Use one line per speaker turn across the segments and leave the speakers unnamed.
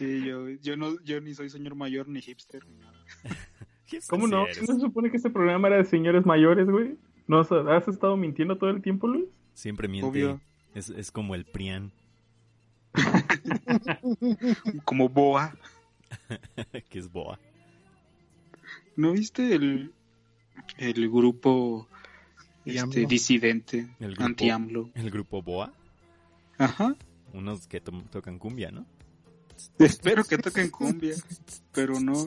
Sí, yo, yo no, yo ni soy señor mayor ni hipster ni nada.
¿Cómo no? ¿No se supone que este programa era de señores mayores, güey? ¿No has estado mintiendo todo el tiempo, Luis?
Siempre miente.
Obvio.
Es, es como el Prian,
Como boa.
que es boa.
¿No viste el, el grupo este, disidente
El grupo-
anti-AMLO?
El grupo boa.
Ajá.
Unos que to- tocan cumbia, ¿no?
Espero que toquen cumbia, pero no.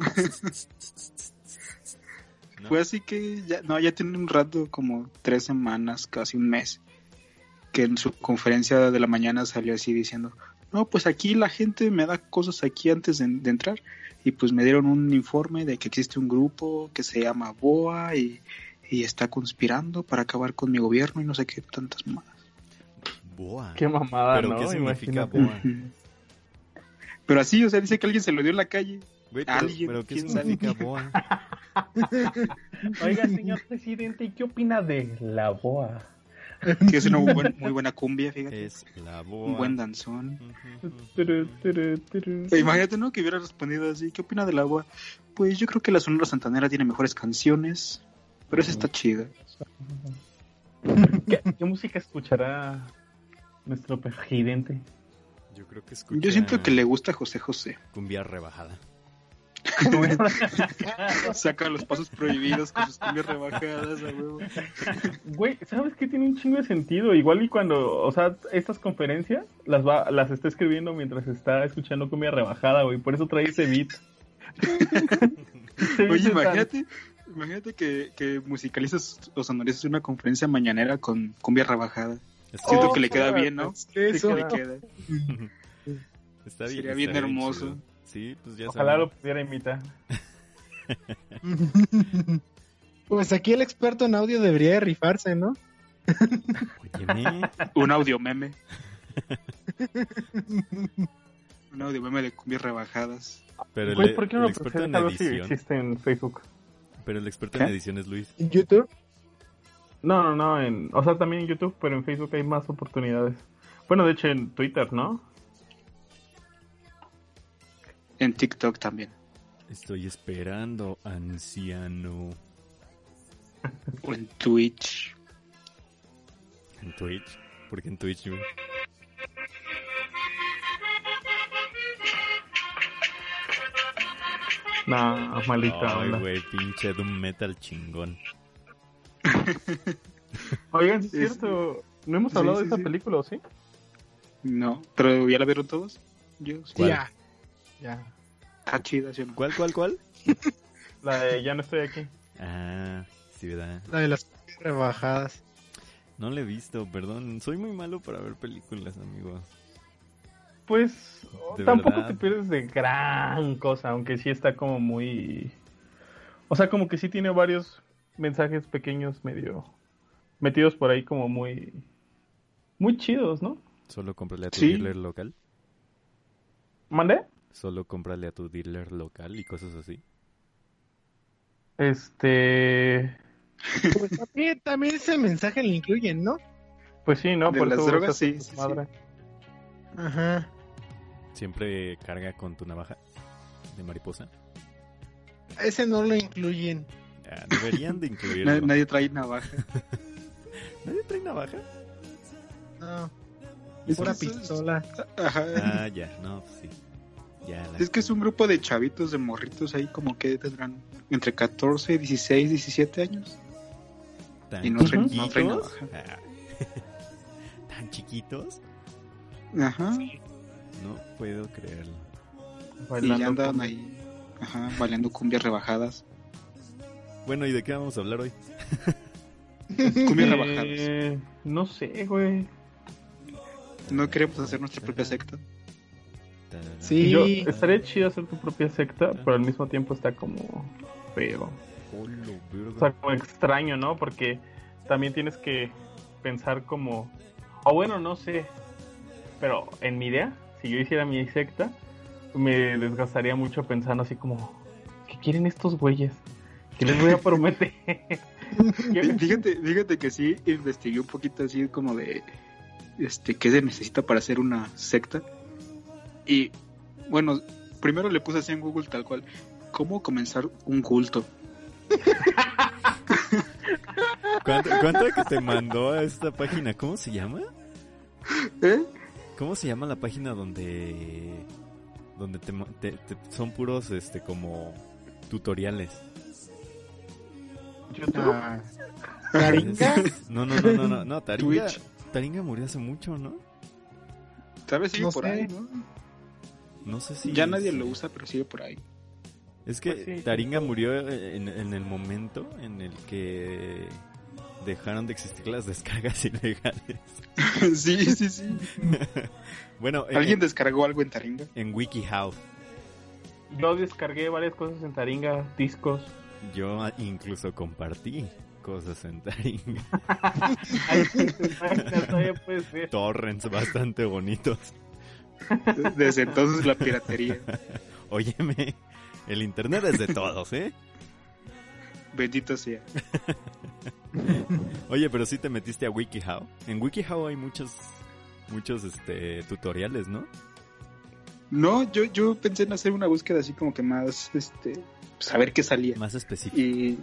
¿No?
Fue así que ya, no, ya tiene un rato, como tres semanas, casi un mes, que en su conferencia de la mañana salió así diciendo, no, pues aquí la gente me da cosas aquí antes de, de entrar y pues me dieron un informe de que existe un grupo que se llama BOA y, y está conspirando para acabar con mi gobierno y no sé qué tantas más.
Boa.
Qué mamada,
¿Pero
¿no?
qué significa
Imagínate.
boa?
Pero así, o sea, dice que alguien se lo dio en la calle.
Güey, pero,
Alguien,
pero ¿qué
quién sabe.
significa boa?
Oiga, señor presidente, ¿y qué opina de la boa?
Que es una muy, buen- muy buena cumbia, fíjate.
Es la boa.
Un buen danzón. Imagínate, ¿no? Que hubiera respondido así. ¿Qué opina del agua? Pues yo creo que la Sonora Santanera tiene mejores canciones, pero esa está chida.
¿Qué, qué música escuchará nuestro presidente?
Yo creo que escucha
Yo siento que le gusta a José José.
cumbia rebajada.
Saca los pasos prohibidos con sus cumbias rebajadas.
Güey, ¿sabes qué tiene un chingo de sentido? Igual y cuando, o sea, estas conferencias las va, las está escribiendo mientras está escuchando cumbia rebajada, güey. Por eso trae ese beat. Ese beat
Oye, imagínate, imagínate que, que musicalizas o sonorizas una conferencia mañanera con cumbia rebajada. Siento
Oh,
que le queda bien, ¿no?
Eso.
Le queda.
está bien.
sería bien
está
hermoso.
Sí, pues ya
Ojalá lo pudiera imitar.
Pues aquí el experto en audio debería de rifarse, ¿no?
Óyeme,
Un audio meme. Un audio meme de cumbias rebajadas.
Pero el,
¿por qué no
el
lo
experto en
presentas si
edición,
existe en Facebook?
pero el experto
¿Qué?
en edición es Luis.
En YouTube.
No, no, no, en, o sea, también en YouTube, pero en Facebook hay más oportunidades. Bueno, de hecho en Twitter, ¿no?
En TikTok también.
Estoy esperando, anciano.
O en Twitch.
En Twitch. Porque en Twitch, güey.
No, maldita
Ay, güey, pinche Doom Metal chingón.
Oigan, sí es
Es-
cierto, no hemos
Sí,
hablado de
sí.
película, ¿o sí?
No, pero ¿ya la vieron todos? Yo sí.
¿Cuál?
Ya. Ya.
Está chida, ¿sí o no?
¿Cuál, cuál, cuál?
La de Ya no estoy aquí.
Ah, sí, ¿verdad?
La de las rebajadas.
No la he visto, perdón. Soy muy malo para ver películas, amigos.
Pues tampoco
verdad.
te pierdes de gran cosa, aunque sí está como muy... O sea, como que sí tiene varios mensajes pequeños medio metidos por ahí como muy... Muy chidos, ¿no?
Solo cómprale a tu
Sí.
dealer local.
¿Mandé?
Solo cómprale a tu dealer local y cosas así.
Este...
Pues también, también ese mensaje lo incluyen, ¿no?
Pues sí, ¿no?
De
Por
las
eso
drogas, sí, sí, sí.
madre.
Ajá.
Siempre carga con tu navaja de mariposa.
Ese no lo incluyen.
Ah, deberían de incluirlo.
Nadie trae navaja.
¿Nadie trae navaja?
No.
Es es-
pistola.
Ajá.
Ah, ya, no, pues sí. Ya, la-
Es que es un grupo de chavitos, de morritos ahí como que tendrán entre 14, 16, 17 años.
¿Tan
y no traen- no traen navaja.
Ah. ¿Tan chiquitos?
Ajá.
No puedo creerlo.
Y
Bailando
ya andan ahí, ajá, bailando cumbias rebajadas.
Bueno, ¿y de qué vamos a hablar hoy?
Cumbias rebajadas.
Eh, no sé, güey.
No queremos hacer nuestra propia secta.
Sí.
Yo, estaría chido hacer tu propia secta, pero al mismo tiempo está como feo. O sea, como extraño, ¿no? Porque también tienes que pensar como... O bueno, no sé. Pero en mi idea, si yo hiciera mi secta, me desgastaría mucho pensando así como... ¿Qué quieren estos güeyes? ¿Qué les voy a prometer?
Fí- Fíjate, fíjate que sí investigué un poquito así como de este qué se necesita para hacer una secta. Y bueno, primero le puse así en Google tal cual, ¿cómo comenzar un culto?
¿Cuánto, cuánto que te mandó a esta página? ¿Cómo se llama?
¿Eh?
¿Cómo se llama la página donde donde te, mo- te- te- son puros este como tutoriales?
YouTube.
Ah,
¿Taringa?
No, no, no, no, no, no, Taringa,
Twitch.
Taringa murió hace mucho, ¿no?
tal vez sigue
No
por
sé.
ahí, ¿no?
No sé si
ya nadie
es-
lo usa, pero sigue por ahí.
Es que
Pues sí,
Taringa murió en, en el momento en el que dejaron de existir las descargas ilegales.
sí, sí, sí.
Bueno, en-
¿Alguien descargó algo en Taringa?
en WikiHow.
Yo descargué varias cosas en Taringa, discos.
Yo incluso compartí cosas en Taringa.
Ay, todavía puede ser.
Torrents bastante bonitos.
Desde entonces la piratería.
Óyeme, el internet es de todos, ¿eh?
Bendito sea.
Oye, pero sí te metiste a WikiHow. En WikiHow hay muchos, muchos este, tutoriales, ¿no?
No, yo, yo pensé en hacer una búsqueda así como que más, este, saber qué salía.
Más específicos.
Y,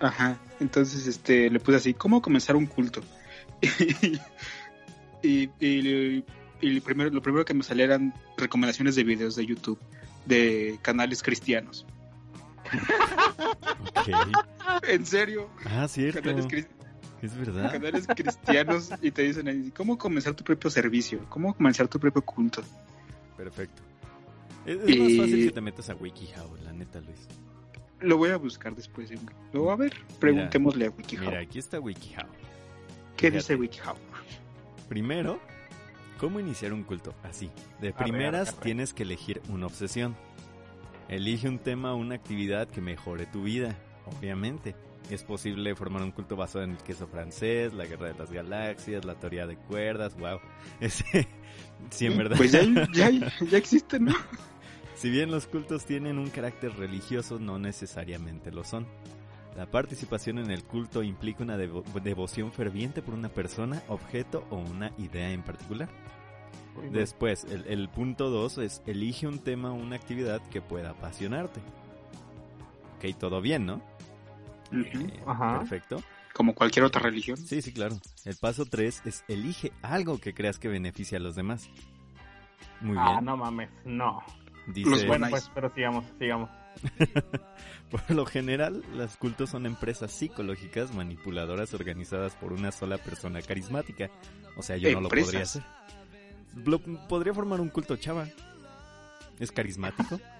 ajá, entonces, este, le puse así, ¿cómo comenzar un culto? y, y, y primero, lo primero que me salía eran recomendaciones de videos de YouTube de canales cristianos.
Ok.
En serio,
Ah, cierto.
canales,
Es verdad.
canales cristianos y te dicen ahí, ¿cómo comenzar tu propio servicio? ¿Cómo comenzar tu propio culto?
Perfecto. Es, es más
Y-
fácil que te metas a WikiHow, la neta, Luis.
Lo voy a buscar después. ¿eh? Luego, a ver, preguntémosle a WikiHow.
Mira, aquí está WikiHow.
¿Qué
fíjate.
dice WikiHow?
Primero, ¿cómo iniciar un culto? Así. De primeras tienes que elegir una obsesión. Elige un tema o una actividad que mejore tu vida, obviamente. Es posible formar un culto basado en el queso francés, la guerra de las galaxias, la teoría de cuerdas, wow. Ese, sí, en verdad.
Pues ya, ya, ya existe, ¿no?
Si bien los cultos tienen un carácter religioso, no necesariamente lo son. La participación en el culto implica una devo- devoción ferviente por una persona, objeto o una idea en particular. Después, el, el punto 2 es elige un tema o una actividad que pueda apasionarte. Ok, todo bien, ¿no? Eh,
Ajá.
Perfecto.
Como cualquier otra religión.
Sí, sí, claro. El paso 3 es elige algo que creas que beneficie a los demás. Muy
Ah,
bien.
no mames, no.
Dice,
Los
Bueno, pues, pero sigamos, sigamos.
Por lo general, los cultos son empresas psicológicas manipuladoras organizadas por una sola persona carismática. O sea, yo no lo podría hacer. Lo- podría formar un culto chava. Es carismático.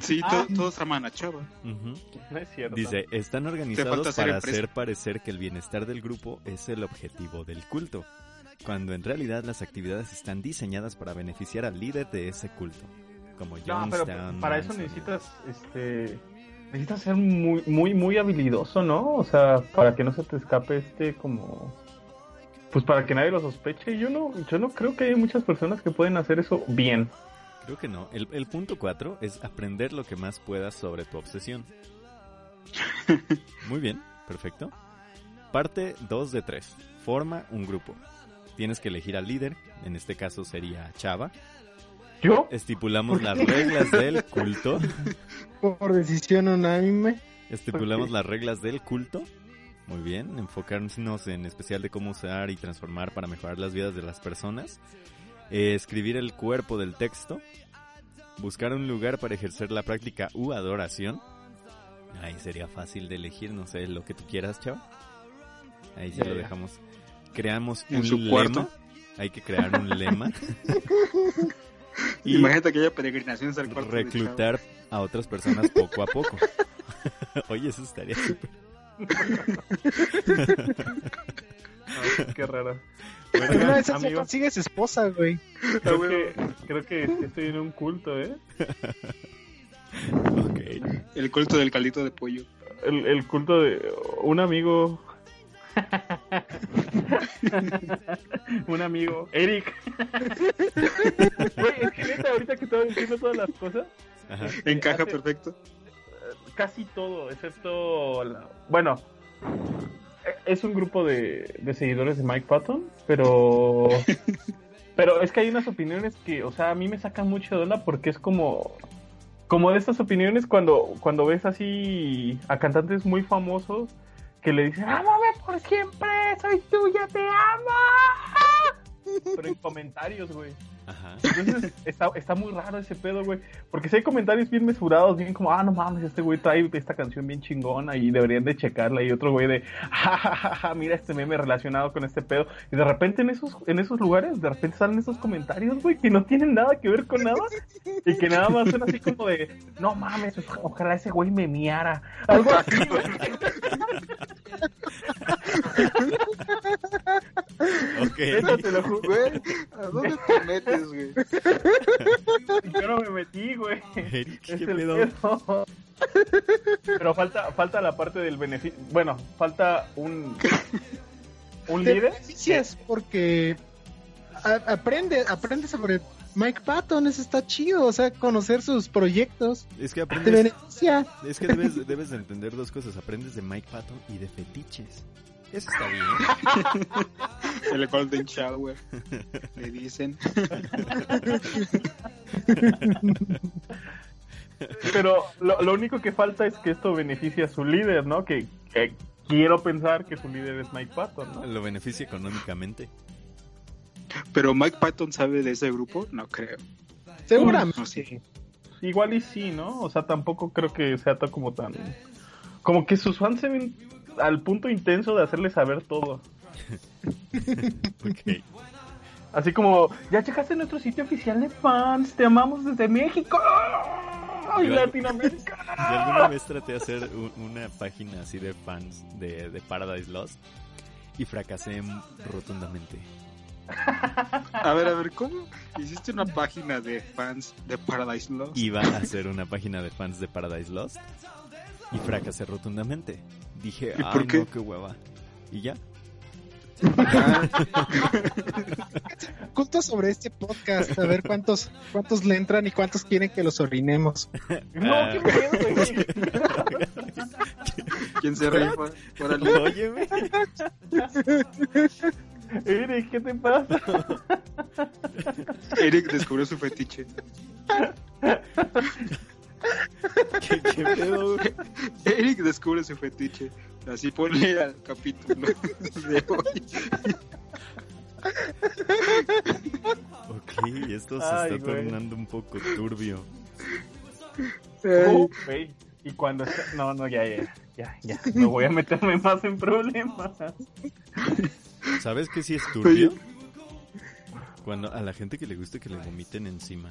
Sí,
Ah.
to- todos aman a Chava.
No es cierto.
Dice, están organizados
hacer
para
empresa.
hacer parecer que el bienestar del grupo es el objetivo del culto, cuando en realidad las actividades están diseñadas para beneficiar al líder de ese culto, como
No, pero para eso necesitas, este, necesitas ser muy, muy, muy habilidoso, ¿no? O sea, para que no se te escape este como, pues para que nadie lo sospeche. Yo no, yo no creo que hay muchas personas que pueden hacer eso bien.
Creo que no. El, el punto 4 es aprender lo que más puedas sobre tu obsesión. Muy bien, perfecto. Parte 2 de 3. Forma un grupo. Tienes que elegir al líder, en este caso sería Chava.
Yo,
Estipulamos las reglas del culto.
Por decisión unánime.
Estipulamos las reglas del culto. Muy bien, enfocarnos en especial de cómo usar y transformar para mejorar las vidas de las personas. Eh, escribir el cuerpo del texto. Buscar un lugar para ejercer la práctica u adoración. Ahí sería fácil de elegir, no sé, lo que tú quieras, chavo. Ahí ya
Ya,
lo dejamos. Creamos
En
un
su
lema.
cuarto.
Hay que crear un lema. y
Imagínate que haya peregrinaciones al cuarto.
reclutar a otras personas poco a poco. Oye, eso estaría súper.
Ay, qué raro.
Pero
Oigan,
no, esa se
amigos,
consigues esposa, güey.
creo que, creo que estoy en un culto, ¿eh?
Ok.
El culto del caldito de pollo.
El, el culto de un amigo. un amigo. Eric. Güey, es que neta, ahorita que estaba diciendo todas las cosas,
Ajá.
Encaja
hace-
perfecto.
casi todo, excepto. la- Bueno, e- es un grupo de, de seguidores de Mike Patton, pero. Pero es que hay unas opiniones que, o sea, a mí me sacan mucho de onda porque es como, como de estas opiniones cuando, cuando ves así a cantantes muy famosos que le dicen, ámame por siempre, soy tuya, te amo. Pero en comentarios, güey.
Ajá.
Entonces está, está muy raro ese pedo, güey. Porque si hay comentarios bien mesurados, bien como, ah, no mames, este güey trae esta canción bien chingona y deberían de checarla. Y otro güey de, ja, ja, ja, ja, mira este meme relacionado con este pedo. Y de repente en esos, en esos lugares, de repente salen esos comentarios, güey, que no tienen nada que ver con nada. Y que nada más son así como de, no mames, ojalá ese güey me miara. Algo así, güey.
Ok.
Eso te lo.
Güey, ¿a dónde te metes, güey?
Yo no me metí, güey.
Eric,
Es
¿qué pedo?
pedo. Pero falta, falta la parte del beneficio. Bueno, falta un, un líder.
beneficias porque a- aprende, aprende sobre Mike Patton, eso está chido, o sea, conocer sus proyectos
Es que
te
aprendes,
beneficia.
es que debes, debes de entender dos cosas. Aprendes de Mike Patton y de fetiches. Eso está bien.
El Golden Shower. Le dicen.
Pero lo, lo único que falta es que esto beneficie a su líder, ¿no? Que, que quiero pensar que su líder es Mike Patton, ¿no?
Lo beneficia económicamente.
Pero Mike Patton sabe de ese grupo, no creo.
Seguramente.
No, sí.
Igual y sí, ¿no? O sea, tampoco creo que sea tan como tan... Como que sus fans se ven al punto intenso de hacerle saber todo.
Ok.
Así como, ya checaste nuestro sitio oficial de fans, te amamos desde México y
Yo-
Latinoamérica.
Yo alguna vez traté de hacer un- una página así de fans de, de Paradise Lost y fracasé rotundamente.
A ver, a ver, ¿cómo hiciste una página de fans de Paradise Lost?
Iba a hacer una página de fans de Paradise Lost y fracasé rotundamente. Dije,
¿Y
ay
por qué?
no, qué hueva. Y ya.
Ah,
Culto sobre este podcast, a ver cuántos cuántos le entran y cuántos quieren que los orinemos.
No,
Ah.
qué pedo, güey.
¿Quién se rifa? Órale.
Óyeme.
Eric, ¿qué te pasa?
Eric descubrió su fetiche.
¿Qué, qué pedo?
Eric descubre su fetiche. Así ponle al capítulo de hoy.
Ok, esto se
Ay,
está
güey.
tornando un poco turbio.
Oh, güey. Y cuando está... No, no, ya, ya, ya, ya. No voy a meterme más en problemas.
¿Sabes qué sí es turbio? Cuando a la gente que le gusta que le vomiten encima.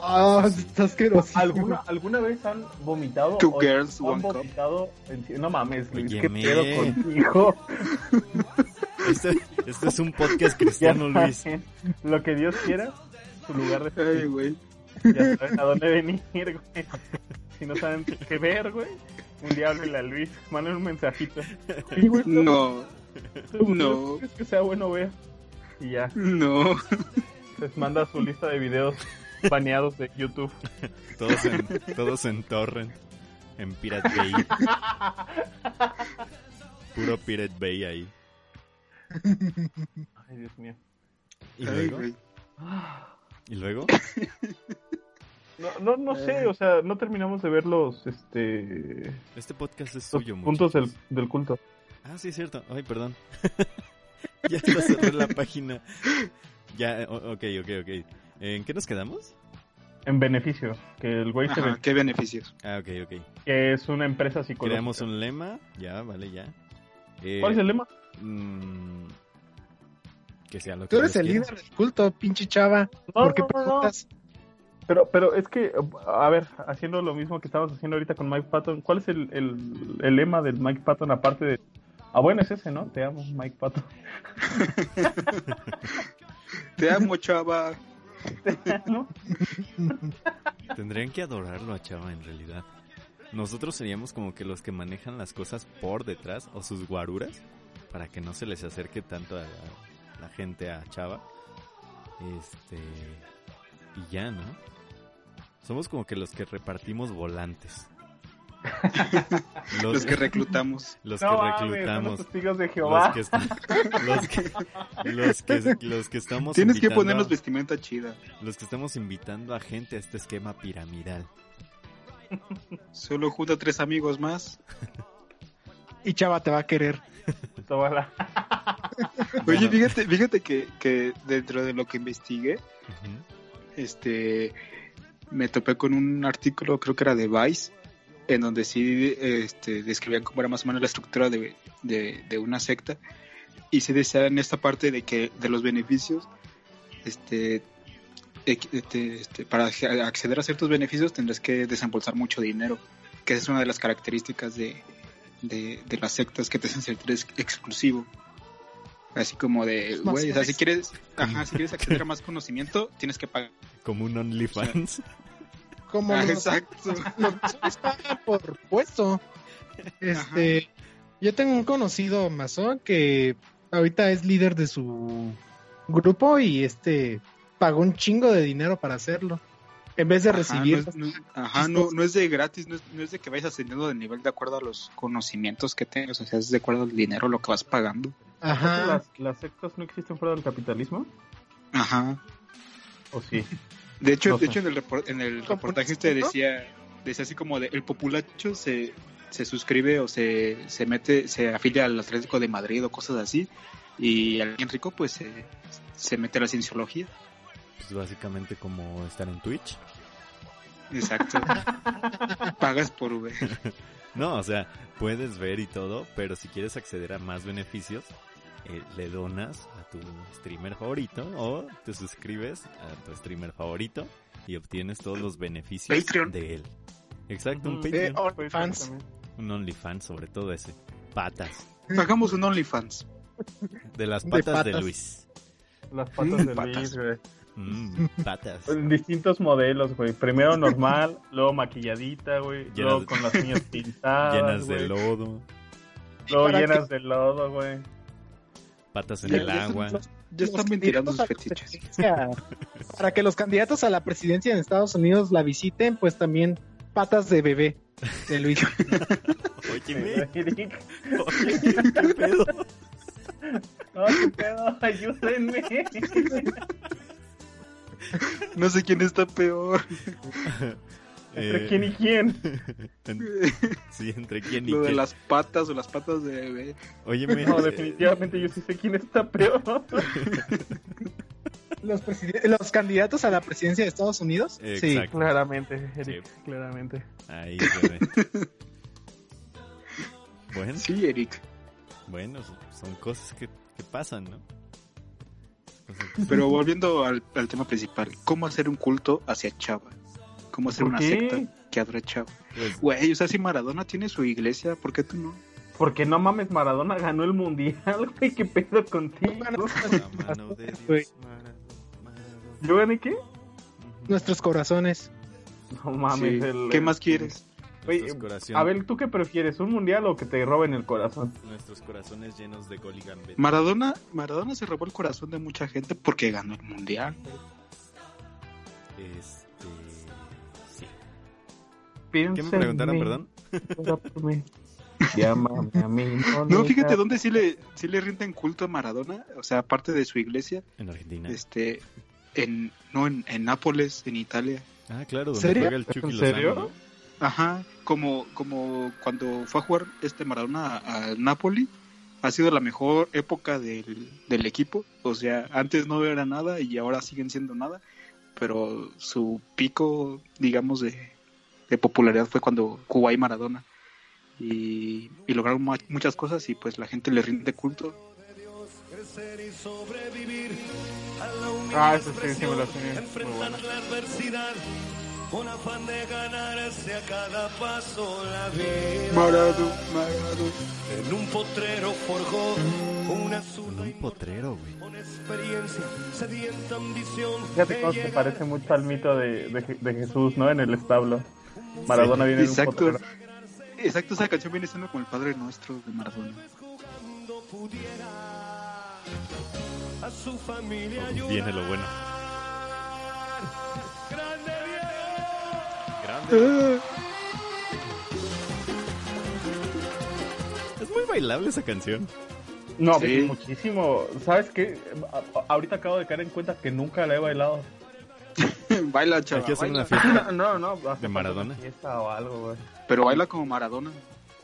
Ah, está asqueroso.
¿Alguna, ¿Alguna vez han vomitado?
Two
o
girls,
han
one cup.
vomitado en- No mames, Luis, ¿qué
Óyeme.
pedo contigo?
Este, este es un podcast cristiano, Luis.
lo que Dios quiera, su lugar de
Ay, güey.
Ya saben a dónde venir, güey. Si no saben qué ver, güey, un día háblenle a Luis, manden un mensajito. Y, güey,
No,
¿tú
no.
crees que sea bueno ver? Y ya,
no.
Les manda su lista de videos baneados de YouTube.
Todos en, todos en Torrent. En Pirate Bay. Puro Pirate Bay ahí.
Ay, Dios mío.
¿Y
Ay,
luego? ¿Y luego?
No, no, no sé, o sea, no terminamos de ver los, este,
Este podcast es
los
suyo,
puntos del, del culto.
Ah, sí, cierto. Ay, perdón. ya hasta cerré la página. Ya, ok, ok, ok. ¿En qué nos quedamos?
En beneficio, que el güey se
qué beneficios.
Ah, ok, ok.
que es una empresa psicológica.
Creamos un lema. Ya, vale, ya. Eh,
¿Cuál es el lema?
mm, que sea lo que
Tú eres el
quiera.
líder del culto, pinche chava.
No,
¿Por qué
no, no, no.
preguntas?
Pero, pero es que, a ver, haciendo lo mismo que estamos haciendo ahorita con Mike Patton, ¿cuál es el, el, el lema del Mike Patton aparte de... Ah, bueno, es ese, ¿no? Te amo, Mike Patton.
Te amo, chava.
¿No?
Tendrían que adorarlo a Chava en realidad. Nosotros seríamos como que los que manejan las cosas por detrás o sus guaruras para que no se les acerque tanto a la, la gente a Chava. Este. Y ya, ¿no? Somos como que los que repartimos volantes.
Los que reclutamos.
Los
no
que
son
reclutamos.
los testigos de Jehová.
Los que, está- los, que, los, que, los que estamos
Tienes que ponernos vestimenta chida.
los que estamos invitando a gente a este esquema piramidal.
Solo junta tres amigos más.
Y Chava te va a querer.
Tómala.
Oye, fíjate, fíjate que, que dentro de lo que investigué,
Ujú.
este, me topé con un artículo, creo que era de Vice, en donde sí este, describían cómo era más o menos la estructura de, de, de una secta. Y se decía en esta parte de que de los beneficios, este, este, este, para ac- acceder a ciertos beneficios tendrás que desembolsar mucho dinero, que esa es una de las características de, de, de las sectas que te hacen sentir ex- exclusivo. Así como de, güey, o sea, si quieres, ajá, si quieres acceder a más conocimiento, tienes que pagar.
Como un OnlyFans.
Como
Ah, exacto.
masones pagan por puesto. Este, yo tengo un conocido masón que ahorita es líder de su grupo y este pagó un chingo de dinero para hacerlo. En vez de
Ajá,
recibir.
no es, no- ajá, no, no es de gratis, no es, no es de que vayas ascendiendo de nivel de acuerdo a los conocimientos que tengas, o sea, es de acuerdo al dinero lo que vas pagando.
Ajá.
¿Las, ¿Las sectas no existen fuera del capitalismo?
Ajá.
¿O sí?
De hecho,
No
de hecho en el, repor- en el reportaje este decía, decía así como de el populacho se, se suscribe o se, se mete, se afilia al Atlético de Madrid o cosas así, y alguien rico pues se, se mete a la cienciología.
Pues básicamente como estar en Twitch.
Exacto. Pagas por ver.
No, o sea, puedes ver y todo, pero si quieres acceder a más beneficios, eh, le donas a tu streamer favorito o te suscribes a tu streamer favorito y obtienes todos los beneficios
Patreon.
de él. Exacto, un
Ujú.
Patreon.
Eh, OnlyFans.
Pues, también.
Un OnlyFans, sobre todo ese. Patas.
Pagamos un OnlyFans.
De las
De
patas de. Luis.
Las patas
Mm,
de
patas.
Luis, güey.
Mm, patas.
En distintos modelos, güey. Primero normal, luego maquilladita, güey.
Llenas
Luego con las uñas pintadas,
Llenas de lodo.
Luego llenas de lodo, güey.
Patas en el agua.
los- Ya están ventilando
candidatos
sus
a la
fetiches.
presidencia- Para que los candidatos a la presidencia en Estados Unidos la visiten, pues también patas de bebé de Luis.
Oye, ¿qué pedo?
No, qué pedo, ayúdenme.
No sé quién está peor.
¿Entre
Eh,
quién y quién?
en- sí, entre quién y
Lo de
quién.
las patas o las patas de bebé.
Óyeme,
No, definitivamente yo sí sé quién está peor.
Los, los candidatos a la presidencia de Estados Unidos. Sí.
Exacto.
Claramente, Eric, claramente.
Ahí se ve. Bueno,
Sí, Eric.
bueno, son cosas que, que pasan, ¿no? Cosas que-
Pero volviendo al, al tema principal, ¿cómo hacer un culto hacia Chava? ¿Cómo hacer
¿Por
una
qué?
secta que adore a Chava?
pues,
Güey, o sea, si Maradona tiene su iglesia, ¿por qué tú no?
Porque no mames, Maradona ganó el mundial, güey. ¿Qué pedo contigo?
la mano de Dios,
Güey.
Maradona, Maradona.
¿Yo gané qué?
Nuestros corazones.
No mames.
Sí.
el-
¿Qué más quieres?
A ver, ¿tú qué prefieres? ¿Un mundial o que te roben el corazón?
Nuestros corazones llenos de gol y gambeta.
Maradona, Maradona se robó el corazón de mucha gente porque ganó el mundial.
Este.
Piensa
¿Qué me
en
preguntaron,
mí,
perdón?
ora por mí. Llámame a mí.
No, fíjate dónde sí le, sí le rinden culto a Maradona, o sea, aparte de su iglesia,
En Argentina.
este, en, no, en, en Nápoles, en Italia.
Ah, claro, donde
¿Serio?
juega el Chucky
¿En
Lozano,
serio?
¿no?
Ajá, como, como cuando fue a jugar este Maradona a- al Napoli, ha sido la mejor época del, del equipo. O sea, antes no era nada y ahora siguen siendo nada, pero su pico, digamos, de, de popularidad fue cuando jugó ahí Maradona. Y, y lograron mu- muchas cosas y pues la gente le rinde culto.
Ah, eso sí, sí me lo. Muy bueno.
la adversidad con afán de ganarse a cada paso la vida.
Marado, Marado.
En un potrero forjó una zurda
un potrero, güey.
con experiencia, sedienta ambición.
Fíjate cómo se parece mucho al mito de, de, de Jesús, ¿no? En el establo. Maradona viene en un
Exacto.
potrero.
Exacto, esa canción viene siendo como el Padre Nuestro de Maradona.
Viene lo bueno.
Grande Diego.
Grande. muy bailable esa canción.
No,
Sí.
muchísimo. ¿Sabes qué? A- Ahorita acabo de caer en cuenta que nunca la he bailado.
baila, chaval.
Hay que hacer
baila.
una fiesta.
No, no,
¿De Maradona?
Fiesta o algo, güey.
Pero baila como Maradona.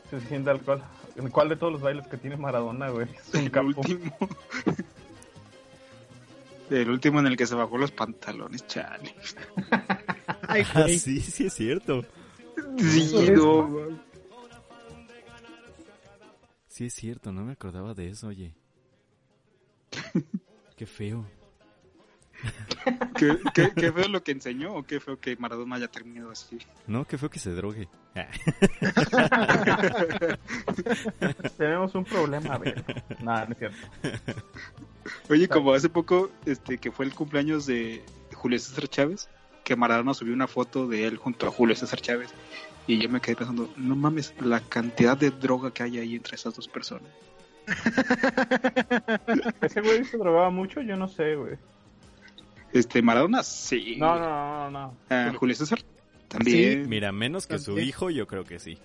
Suficiente alcohol. ¿Cuál de todos los bailes que tiene Maradona, güey? Es un
El
capo.
último. El último en el que se bajó los pantalones, chale.
Ay,
Ah, sí, sí es cierto.
Sí, no.
Sí es cierto, no me acordaba de eso, oye. Qué feo.
¿Qué, qué, qué feo lo que enseñó o qué feo que Maradona haya terminado así?
No, qué feo que se drogue. Ah,
Tenemos un problema, a ver. Nada, no es cierto.
Oye, como hace poco, este, que fue el cumpleaños de Julio César Chávez, que Maradona subió una foto de él junto a Julio César Chávez, y yo me quedé pensando, no mames, la cantidad de droga que hay ahí entre esas dos personas.
¿Ese güey se drogaba mucho? Yo no sé, güey.
Este, Maradona, sí.
No, no, no, no.
Ah, Julio César, también.
Mira, menos que su hijo, yo creo que sí.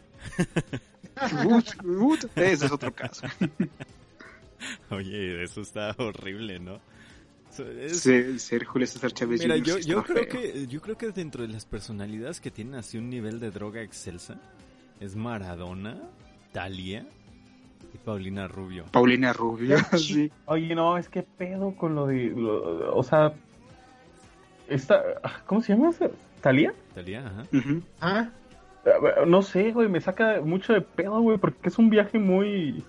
Ut, ese es otro caso.
Oye, eso está horrible, ¿no? Es-
Ser, ser Julio César Chávez.
Mira, yo, creo
feo.
que yo creo que dentro de las personalidades que tienen así un nivel de droga excelsa es Maradona, Talia y Paulina Rubio.
Paulina Rubio, sí.
Oye, no, es que pedo con lo de. lo- o sea. Esta. ¿Cómo se llama? ¿Talía?
Talia, ajá.
Ujú.
Ah,
No sé, güey, me saca mucho de pedo, güey, porque es un viaje muy.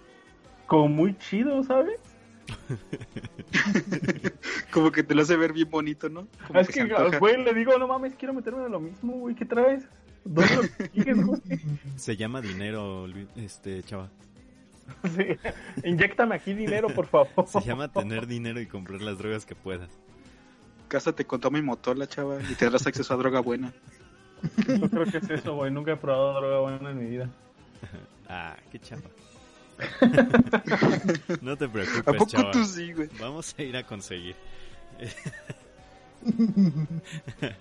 como muy chido, ¿sabes?
Como que te lo hace ver bien bonito, ¿no? Como
es que,
antoja.
güey, le digo, no mames, quiero meterme en lo mismo, güey, ¿qué traes? ¿Dónde lo güey?
Se llama dinero, este chava.
Sí. Inyéctame aquí dinero, por favor.
Se llama tener dinero y comprar las drogas que puedas.
Cásate con Tommy Motola, chava, y tendrás acceso a droga buena.
No creo que es eso, güey, nunca he probado droga buena en mi vida.
Ah, qué chava. no te
¿A
preocupes,
poco
chava.
tú sí, güey?
Vamos a ir a conseguir.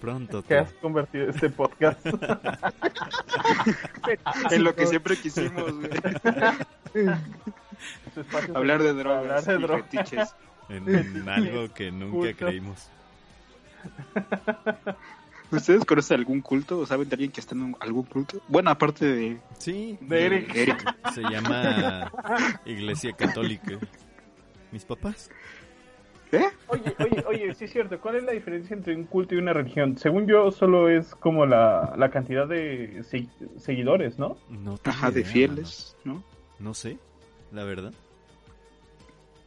Pronto.
¿Qué
tú.
has convertido este podcast?
En lo que siempre quisimos, güey.
Este
Hablar de drogas
hablar de
y
drogas.
fetiches.
En algo que nunca creímos.
¿Ustedes conocen algún culto o saben de alguien que está en un- algún culto? Bueno, aparte de,
Sí,
De Eric.
Eric.
se llama Iglesia Católica. Mis papás.
¿Eh?
Oye, oye, oye, sí es cierto. ¿Cuál es la diferencia entre un culto y una religión? Según yo, solo es como la, la cantidad de se- seguidores, ¿no?
No tengo
Ajá, de
idea,
fieles, ¿no?
mano. No sé, la verdad.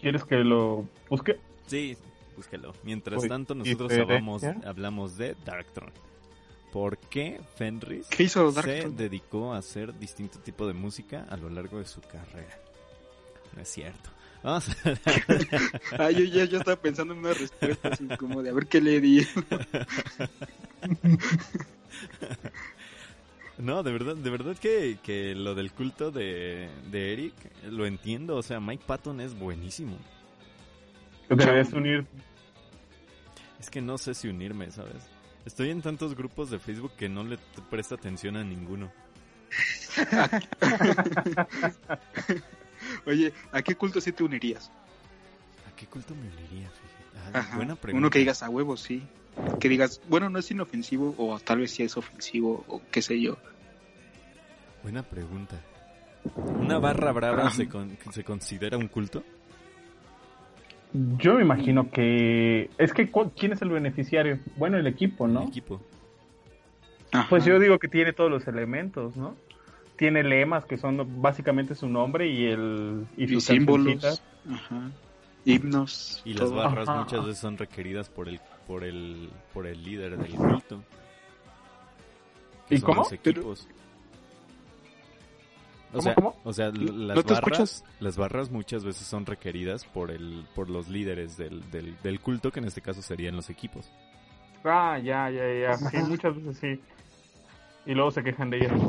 ¿Quieres que lo busque?
Sí, búsquelo. Mientras
Uy,
tanto, nosotros hablamos, hablamos de Darktron. ¿Por qué Fenris
¿Qué hizo
se dedicó a hacer distinto tipo de música a lo largo de su carrera? No es cierto. Vamos a
Ah, yo ya yo estaba pensando en una respuesta así como de a ver qué le di.
No, de verdad, de verdad que, que lo del culto de, de Eric lo entiendo. O sea, Mike Patton es buenísimo.
Debes unir.
Es que no sé si unirme, ¿sabes? Estoy en tantos grupos de Facebook que no le presta atención a ninguno.
Oye, ¿a qué culto sí te unirías?
¿A qué culto me uniría? Fíjate? Ah,
Ajá,
buena pregunta.
Uno que digas a huevo, sí. Que digas, bueno, no es inofensivo o tal vez sí es ofensivo o qué sé yo.
Buena pregunta. ¿Una barra brava se, con- se considera un culto?
Yo me imagino que. Es que, ¿cu- ¿quién es el beneficiario? Bueno, el equipo, ¿no?
El equipo.
Ajá.
Pues yo digo que tiene todos los elementos, ¿no? Tiene lemas que son básicamente su nombre y el y
y
sus
símbolos, ajá. Himnos,
Y las
todo.
barras
Ajá.
muchas veces son requeridas por el por el por el líder del culto.
¿Y
son
cómo?
Los equipos. O
¿Cómo,
sea,
cómo?
o sea, las
¿No te
barras,
escuchas?
las barras muchas veces son requeridas por el por los líderes del, del, del culto, que en este caso serían los equipos.
Ah, ya, ya, ya. Sí, muchas veces sí. Y luego se quejan de ellas.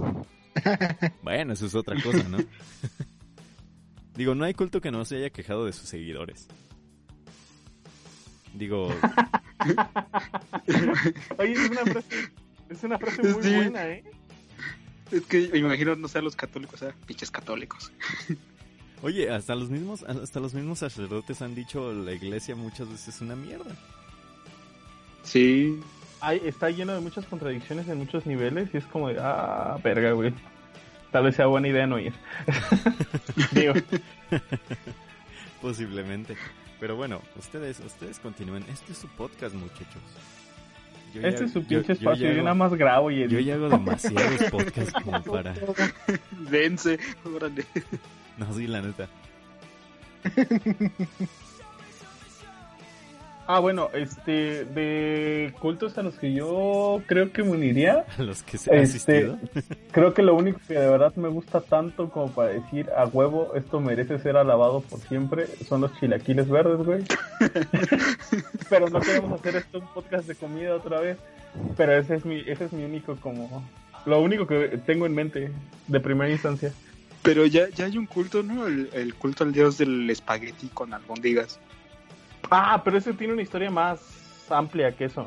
Bueno, eso es otra cosa, ¿no? Digo, no hay culto que no se haya quejado de sus seguidores. Digo,
Oye, es una frase, es una frase muy
Sí.
buena, ¿eh?
Es que me imagino, no sé, los católicos, o sea, pinches católicos.
Oye, hasta los mismos, hasta los mismos sacerdotes han dicho la iglesia muchas veces es una mierda.
Sí.
Ay, está lleno de muchas contradicciones en muchos niveles y es como de, ah, verga, güey. Tal vez sea buena idea no ir. Digo,
Posiblemente. Pero bueno, ustedes, ustedes continúen. Este es su podcast, muchachos. Yo ya-
este es su
yo-
pinche
yo
espacio, yo
hago-
nada más grabo y
Yo
edito.
ya hago demasiados podcasts como para...
Dense, órale.
No, sí, la neta.
Ah, bueno, este, de cultos a los que yo creo que me uniría,
A los que se han
Este-
asistido.
creo que lo único que de verdad me gusta tanto como para decir a huevo, esto merece ser alabado por siempre, son los chilaquiles verdes, güey. Pero no queremos hacer esto un podcast de comida otra vez. Pero ese es mi, ese es mi único como, lo único que tengo en mente de primera instancia.
Pero ya, ya hay un culto, ¿no? El, el culto al dios del espagueti con albóndigas.
Ah, pero ese tiene una historia más amplia que eso.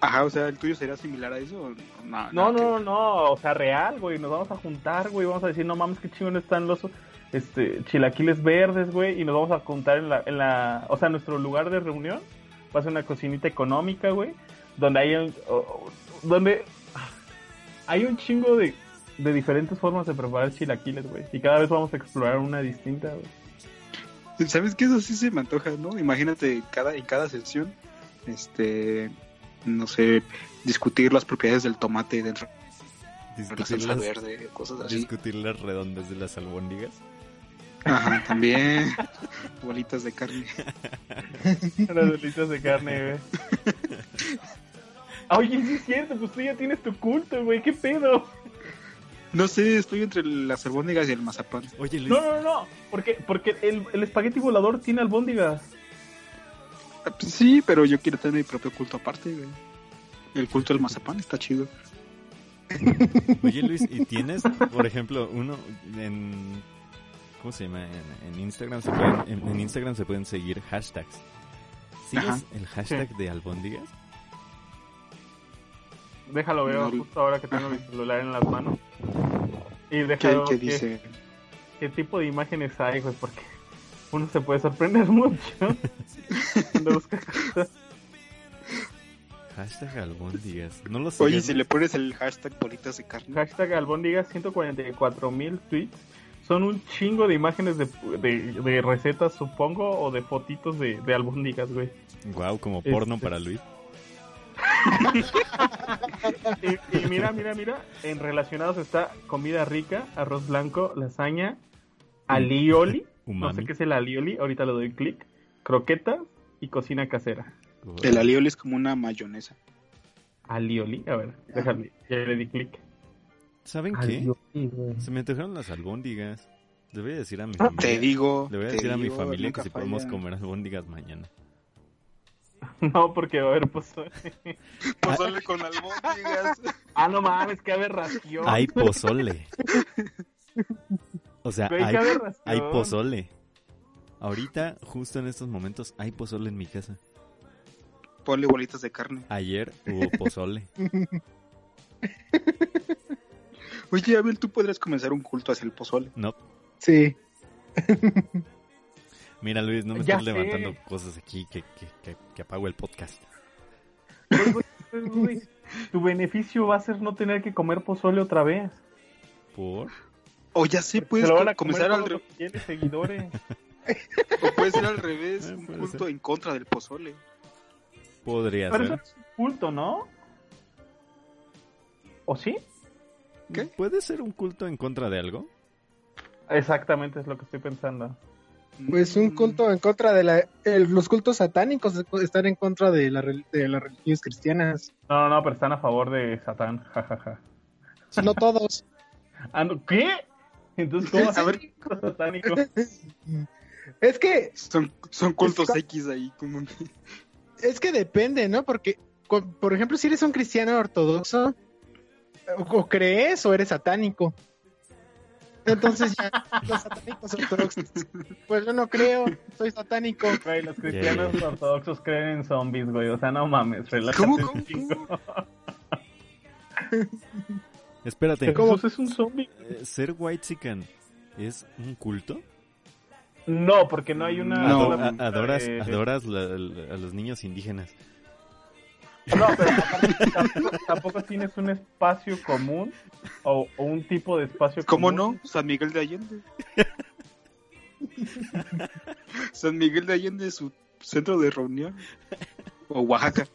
Ajá, o sea, ¿el tuyo sería similar a eso? o No,
No, no, no, o sea, real, güey. Nos vamos a juntar, güey. Vamos a decir, no mames, qué chingón están los este, chilaquiles verdes, güey. Y nos vamos a juntar en la, en la. O sea, nuestro lugar de reunión va a ser una cocinita económica, güey. Donde hay. un- donde. Hay un chingo de, de diferentes formas de preparar chilaquiles, güey. Y cada vez vamos a explorar una distinta, güey.
¿Sabes qué? Eso sí se me antoja, ¿no? Imagínate cada, en cada sesión, este, no sé, discutir las propiedades del tomate dentro de la
Discutir
salsa
las,
verde, cosas así.
discutir las redondas de las albóndigas.
Ajá, también. Bolitas de carne.
Las delitas de carne, güey. Oye, sí es cierto, pues tú ya tienes tu culto, güey. ¿Qué pedo?
No sé, estoy entre las albóndigas y el mazapán.
Oye, Luis,
No, no, no, no. Porque, porque el, el espagueti volador tiene albóndigas.
Ah, pues sí, pero yo quiero tener mi propio culto aparte, güey. El culto del mazapán está chido.
oye Luis, ¿y tienes, por ejemplo, uno en... ¿Cómo se llama? En, en Instagram se pueden, en, en Instagram se pueden seguir hashtags. ¿Sigues
Ajá.
el hashtag de albóndigas?
Déjalo veo
No.
justo ahora que tengo mi celular en las manos. Y
¿Qué, qué
qué,
dice?
qué tipo de imágenes hay, güey, porque uno se puede sorprender mucho cuando busca cosas.
Hashtag albóndigas. No lo sé.
Oye, si le pones el hashtag bolitas de carne.
Hashtag albóndigas 144 mil tweets. Son un chingo de imágenes de, de, de recetas, supongo, o de fotitos de, de albóndigas, güey.
Wow, como porno
Este-
para Luis.
Y, y mira, mira, mira, en relacionados está comida rica, arroz blanco, lasaña, alioli, no sé qué es el alioli, ahorita le doy clic, croquetas y cocina casera.
El alioli es como una mayonesa.
Alioli, a ver, déjame, ya le di clic.
¿Saben qué?
Güey.
Se me antojaron las albóndigas. Le voy a decir a mi
Ah,
familia.
Te digo.
Le voy a
te
decir a mi familia que si podemos comer albóndigas mañana.
No, porque va a haber pozole.
Pozole con albóndigas.
Ah, no mames, qué aberración.
Hay pozole. O sea,
Güey,
hay, hay pozole. Ahorita, justo en estos momentos, hay pozole en mi casa.
Ponle bolitas de carne.
Ayer hubo pozole.
Oye, Abel, tú podrías comenzar un culto hacia el pozole.
No,
Sí.
mira Luis, no me
Ya
estás
sé.
levantando cosas aquí que, que, que, que apago el podcast.
Güey, güey, güey, Tu beneficio va a ser no tener que comer pozole otra vez.
¿Por?
O ya sé,
Se
puedes
lo van a
co-
comer
comenzar al
todos
re-
los que tiene seguidores.
o puede ser al revés,
Eh,
un culto
ser.
en contra del pozole.
Podría
Pero eso
ser.
es un culto, ¿no? ¿O sí?
¿Qué?
¿Puede ser un culto en contra de algo?
Exactamente es lo que estoy pensando.
Pues un culto en contra de la... el- los cultos satánicos están en contra de, la, de las religiones cristianas.
No, no, no, pero están a favor de Satán, jajaja.
No todos.
Ah, no, ¿Qué? Entonces, ¿cómo
A ver.
ver culto satánico?
Es que
Son, son cultos X ahí, como
Es que depende, ¿no? Porque, por ejemplo, si eres un cristiano ortodoxo, o, o crees o eres satánico. Entonces ya, los satánicos ortodoxos, pues yo no creo, soy satánico.
Güey, los cristianos
Yeah.
ortodoxos creen en zombies, güey. O sea, no mames, relájate
¿Cómo, cómo, cómo?
Espérate,
¿Cómo es un zombie?
eh, ¿ser white es un culto?
No, porque no hay una.
No,
adoras
eh,
adoras la- la- a los niños indígenas.
No, pero aparte tampoco, tienes un espacio común o, o un tipo de espacio
¿Cómo
común.
no? San Miguel de Allende. San Miguel de Allende es su centro de reunión. O Oaxaca.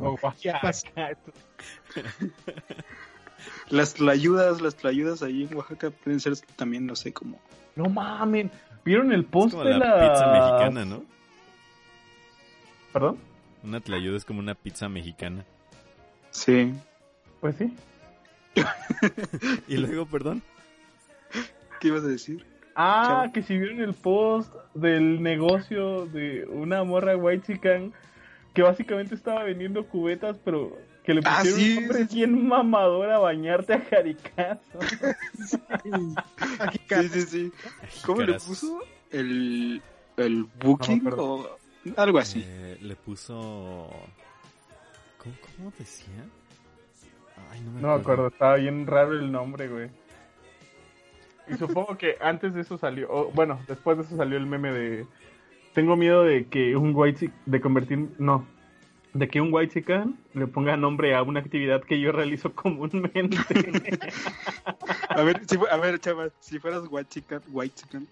O Oaxaca.
Las tlayudas, las tlayudas ahí en Oaxaca pueden ser también, no sé, como...
No mamen. ¿Vieron el
Es
post
como
de
la
la
pizza mexicana, ¿no?
¿Perdón?
Una tlayuda es como una pizza mexicana.
Sí.
Pues sí.
Y luego, perdón.
¿Qué ibas a decir?
Ah,
Chava.
que si vieron el post del negocio de una morra white chican que básicamente estaba vendiendo cubetas, pero que le
Ah,
pusieron
sí,
un nombre
sí,
bien mamador a bañarte a jaricazo.
Sí, sí, sí. ¿Cómo le puso? El, el booking
No
o algo así.
Eh, le puso... ¿Cómo, cómo decía? Ay, no me
No me acuerdo, estaba bien raro el nombre, güey. Y supongo que antes de eso salió, o, bueno, después de eso salió el meme de tengo miedo de que un white chick- de convertir, no, de que un white chican le ponga nombre a una actividad que yo realizo comúnmente.
A ver, si, a ver, chaval, si fueras white chicken, white chicken,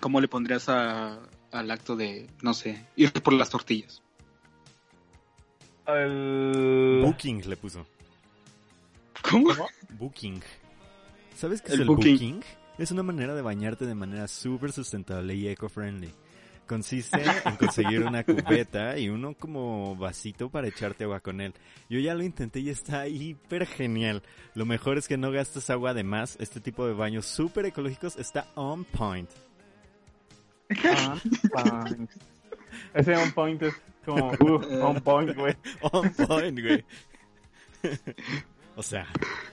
¿cómo le pondrías a, al acto de, no sé, ir por las tortillas?
El...
Booking le puso.
¿Cómo?
Booking. ¿Sabes qué es
El
el
booking.
booking? Es una manera de bañarte de manera súper sustentable y eco-friendly. Consiste en conseguir una cubeta y uno como vasito para echarte agua con él. Yo ya lo intenté y está hiper genial. Lo mejor es que no gastas agua de más. Este tipo de baños súper ecológicos está on point.
Ese on point es como, uh, on point, güey.
On point, güey. o sea,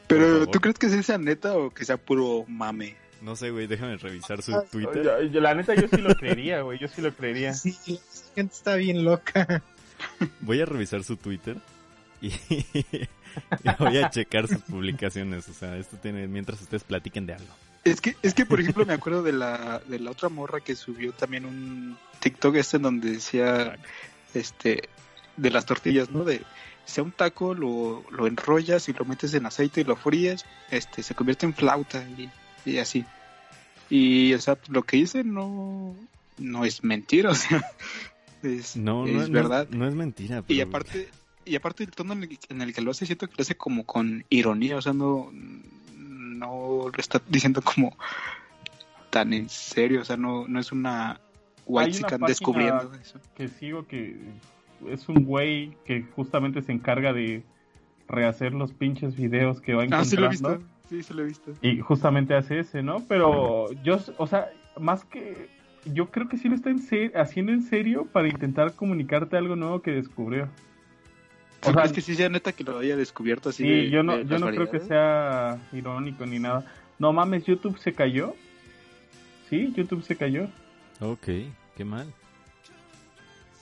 Pero. ¿tú crees que sea neta o que sea puro mame?
no sé, güey, déjame revisar su
Yo-
Twitter.
yo- la neta yo sí lo creería, güey, yo sí lo creería.
Sí, la gente está bien loca.
Voy a revisar su Twitter y, y voy a checar sus publicaciones. O sea, esto tiene mientras ustedes platiquen de algo.
Es que, es que por ejemplo, me acuerdo de la, de la otra morra que subió también un TikTok este en donde decía, este, de las tortillas, ¿no? De, sea un taco, lo, lo enrollas y lo metes en aceite y lo fríes, este, se convierte en flauta y, y así. Y, o sea, lo que hice no, no es mentira, o sea, es,
No,
es
no,
verdad.
No, es mentira.
Y aparte, y aparte el tono en el, en el que lo hace, siento que lo hace como con ironía, o sea, no, no lo está diciendo como tan en serio, o sea, no, no es una white
una
descubriendo eso.
Que sigo que es un güey que justamente se encarga de rehacer los pinches videos que va
Ah, sí lo he
encontrando.
visto, sí, sí lo he visto.
Y justamente hace ese, ¿no? Pero yo, o sea, más que... Yo creo que sí lo está en se- haciendo en serio para intentar comunicarte algo nuevo que descubrió.
¿Tú
O sea,
crees que sí sea neta que lo haya descubierto así?
Sí,
de-
yo no,
de
yo no creo que sea irónico ni nada. No mames, YouTube se cayó. Sí, YouTube se cayó.
Ok, qué mal.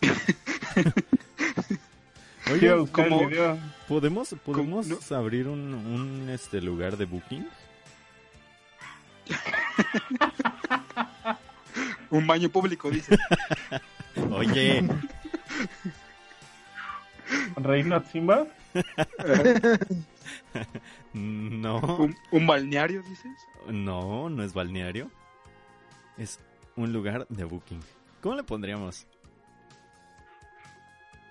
Oye,
buscar
como-
el video.
¿podemos, podemos
no?
abrir un, un este lugar de booking?
Un baño público, dice.
Oye,
Reina Simba.
no,
un, un balneario, dices.
no, no es balneario. Es un lugar de booking. ¿Cómo le pondríamos?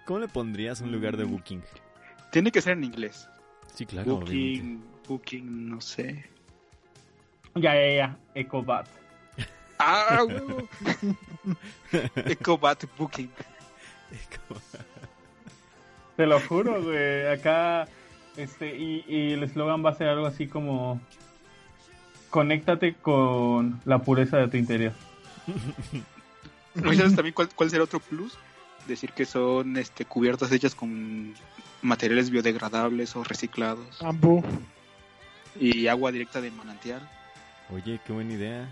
¿Cómo le pondrías un lugar de
Mm.
booking?
Tiene que ser en inglés.
Sí, claro, obviamente.
Booking, booking, no sé.
Ya, ya, ya. Ecobat.
Ah, huevo. Ecobat Booking.
Te lo juro, güey. Acá, este, y, y el eslogan va a ser algo así como: Conéctate con la pureza de tu interior.
¿No sabes también cuál, cuál será otro plus? Decir que son este, cubiertas hechas con materiales biodegradables o reciclados
Bambú.
y agua directa de manantial.
Oye, qué buena idea.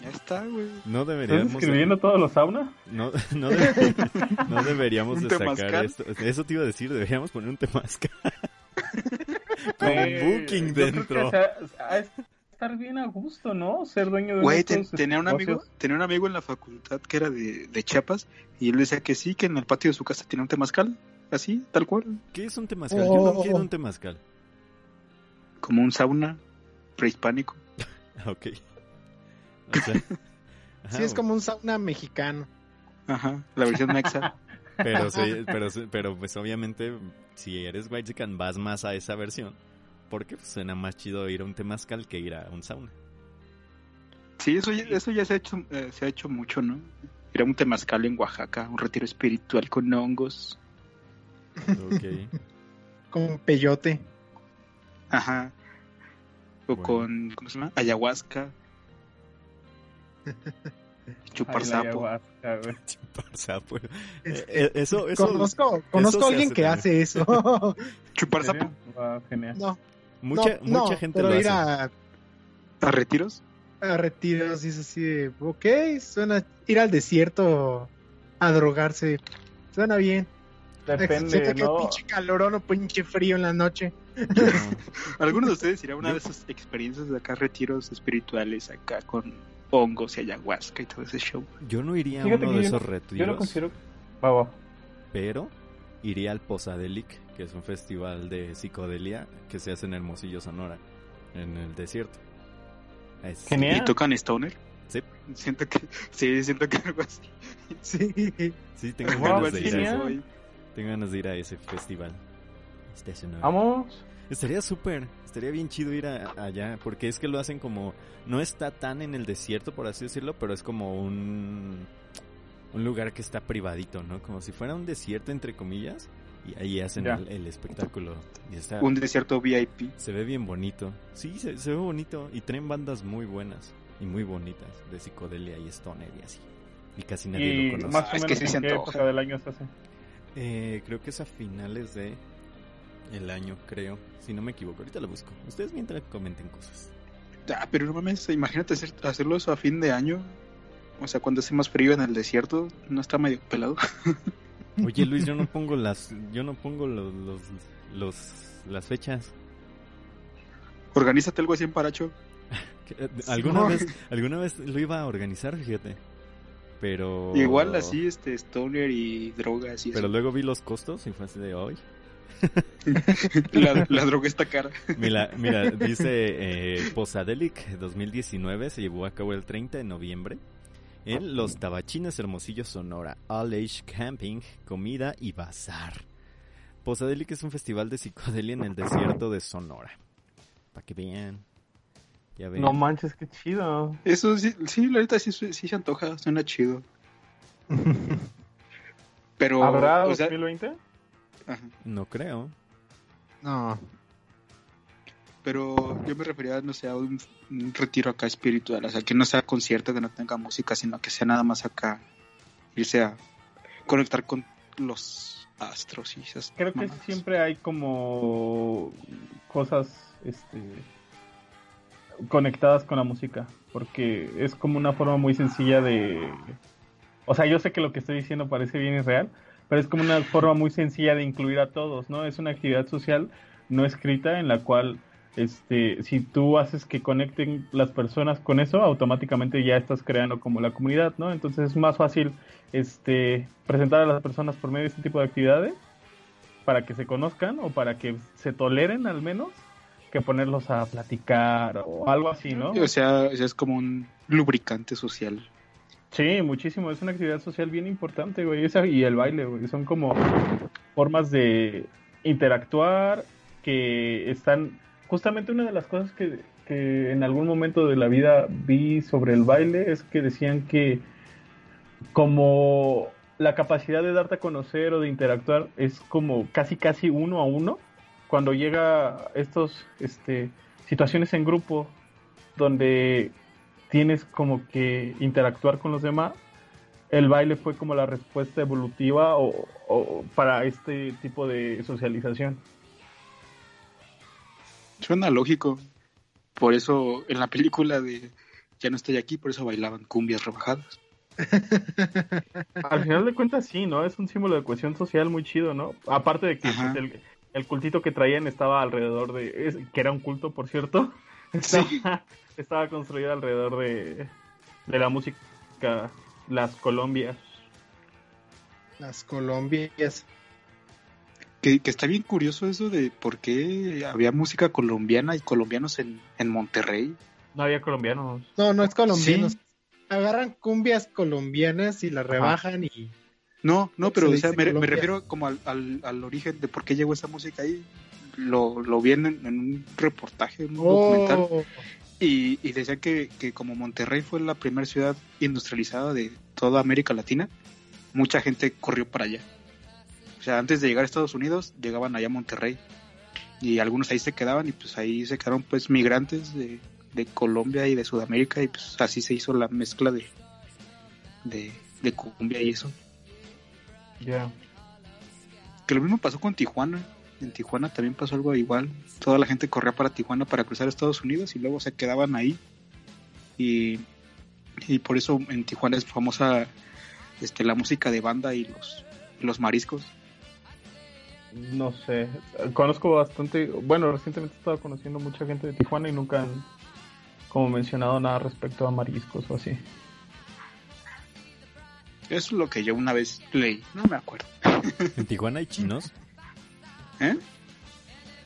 Ya está, güey.
No
¿Estás
deberíamos...
escribiendo todos los saunas?
No, no, de- no deberíamos
¿Un
de sacar
temazcal?
esto. Eso te iba a decir, deberíamos poner un temazcal. Con
Eh,
booking
yo creo que
dentro.
sea- ha de estar bien a gusto, ¿no? Ser dueño de
Güey, ten- tenía un amigo, tenía un amigo en la facultad que era de, de Chiapas y él decía que sí, que en el patio de su casa tiene un temazcal, así, tal cual,
¿Qué es un temazcal? Yo no
Oh.
quiero un temazcal.
como un sauna prehispánico.
Ah, Ok. O sea, ajá,
Sí, es como un sauna mexicano.
Ajá, la versión mexa.
Pero, sí, pero, pero pues obviamente si eres white vas más a esa versión. Porque pues, suena más chido ir a un temazcal que ir a un sauna.
Sí, eso ya, eso ya se ha hecho, eh, se ha hecho mucho, ¿no? Ir a un temazcal en Oaxaca, un retiro espiritual con hongos.
Ok.
Con peyote.
Ajá. O
Bueno.
con, ¿cómo se llama? Ayahuasca. Chupar
Ay,
sapo.
Chupar sapo. Eh, eh, eso, eso,
conozco conozco a alguien
hace
que
también.
hace eso.
Chupar
¿En
sapo.
Wow, genial.
no,
mucha,
no,
mucha
no,
gente
pero
lo
ir
hace.
a,
¿A retiros?
a retiros y es así de, ok, suena ir al desierto a drogarse. Suena bien.
Depende, ¿no?
pinche calorón o pinche frío en la noche.
No.
¿Alguno de ustedes irá a una de esas experiencias de acá, retiros espirituales acá con hongos y ayahuasca y todo ese show?
Yo no iría a uno de
yo
esos
Yo lo
retiros,
considero... Va, va.
pero iría al Posadelic, que es un festival de psicodelia que se hace en Hermosillo, Sonora, en el desierto. Es-
Genial.
¿Y tocan Stoner?
Sí.
Siento que, sí, siento que algo así.
Sí.
Sí, tengo
Wow,
ganas de ir a ese. Tengo ganas de ir a ese festival. Este.
Vamos.
Estaría súper, estaría bien chido ir a- allá, porque es que lo hacen como, no está tan en el desierto, por así decirlo, pero es como un, un lugar que está privadito, ¿no? Como si fuera un desierto, entre comillas, y ahí hacen el, el espectáculo. Y está,
Un desierto VIP.
se ve bien bonito. Sí, se, se ve bonito, y traen bandas muy buenas y muy bonitas, de psicodelia y stoner y así. Y casi nadie
Y
lo conoce.
más o
Ah, es
menos
que sí se
en qué época del año se hace.
Eh, creo que es a finales de el año, creo. Si no me equivoco, ahorita lo busco. Ustedes mientras comenten cosas.
Ah, pero no mames, imagínate hacer, hacerlo eso a fin de año. O sea, cuando hace más frío en el desierto, ¿no está medio pelado?
Oye Luis, yo no pongo las, yo no pongo los, los, los- las fechas.
Organízate algo así en Paracho.
Eh, ¿Alguna
No.
vez, alguna vez lo iba a organizar, fíjate. Pero
Igual así, este, Stoner y drogas y
Pero
eso.
luego vi los costos y fue así de hoy.
La, la droga está cara.
Mira, mira dice eh, Posadelic 2019 se llevó a cabo el 30 de noviembre en Los Tabachines Hermosillo Sonora, All Age Camping, comida y bazar. Posadelic es un festival de psicodelia en el desierto de Sonora. Para que vean. Ya ven.
No manches, qué chido.
Eso sí, sí, sí, sí se antoja, suena chido. Pero,
¿Habrá
o sea,
2020?
Ajá.
No creo.
No.
pero yo me refería, no sé, a un, un retiro acá espiritual, o sea, que no sea concierto, que no tenga música, sino que sea nada más acá, irse a conectar con los astros y esas
Creo que
mamadas.
siempre hay como cosas este conectadas con la música, porque es como una forma muy sencilla de o sea, yo sé que lo que estoy diciendo parece bien irreal, pero es como una forma muy sencilla de incluir a todos, ¿no? Es una actividad social no escrita en la cual este si tú haces que conecten las personas con eso, automáticamente ya estás creando como la comunidad, ¿no? Entonces es más fácil este presentar a las personas por medio de este tipo de actividades para que se conozcan o para que se toleren al menos que ponerlos a platicar o algo así, ¿no?
O sea, es como un lubricante social.
Sí, muchísimo. Es una actividad social bien importante, güey. Esa y el baile, güey. Son como formas de interactuar que están... Justamente una de las cosas que, que en algún momento de la vida vi sobre el baile es que decían que como la capacidad de darte a conocer o de interactuar es como casi casi uno a uno cuando llega estos este situaciones en grupo donde tienes como que interactuar con los demás el baile fue como la respuesta evolutiva o, o para este tipo de socialización.
Suena lógico. Por eso en la película de Ya no estoy aquí, por eso bailaban cumbias rebajadas.
al final de cuentas sí no es un símbolo de cohesión social muy chido no aparte de que el, el cultito que traían estaba alrededor de, es- que era un culto, por cierto, estaba, estaba construido alrededor de, de la música, las Colombias.
Las Colombias.
Que, que está bien curioso eso de por qué había música colombiana y colombianos en, en Monterrey.
No había colombianos.
No, no es colombiano.
Sí.
Agarran cumbias colombianas y las rebajan y
No, no, pero o sea, me, me refiero como al, al, al origen de por qué llegó esa música ahí. Lo, lo vi en, en un reportaje, en un documental.
Oh,
Y, y decía que, que como Monterrey fue la primera ciudad industrializada de toda América Latina, mucha gente corrió para allá. O sea, antes de llegar a Estados Unidos, llegaban allá a Monterrey. Y algunos ahí se quedaban y pues ahí se quedaron pues migrantes de, de Colombia y de Sudamérica y pues así se hizo la mezcla de, de, de cumbia y eso.
Ya.
Que lo mismo pasó con Tijuana. En Tijuana también pasó algo igual. Toda la gente corría para Tijuana para cruzar a Estados Unidos y luego se quedaban ahí. Y, y por eso en Tijuana es famosa este, la música de banda y los, los mariscos.
No sé, conozco bastante, bueno, recientemente he estado conociendo mucha gente de Tijuana y nunca han como mencionado nada respecto a mariscos o así.
Eso es lo que yo una vez leí. No me acuerdo.
¿En Tijuana hay chinos?
¿Eh?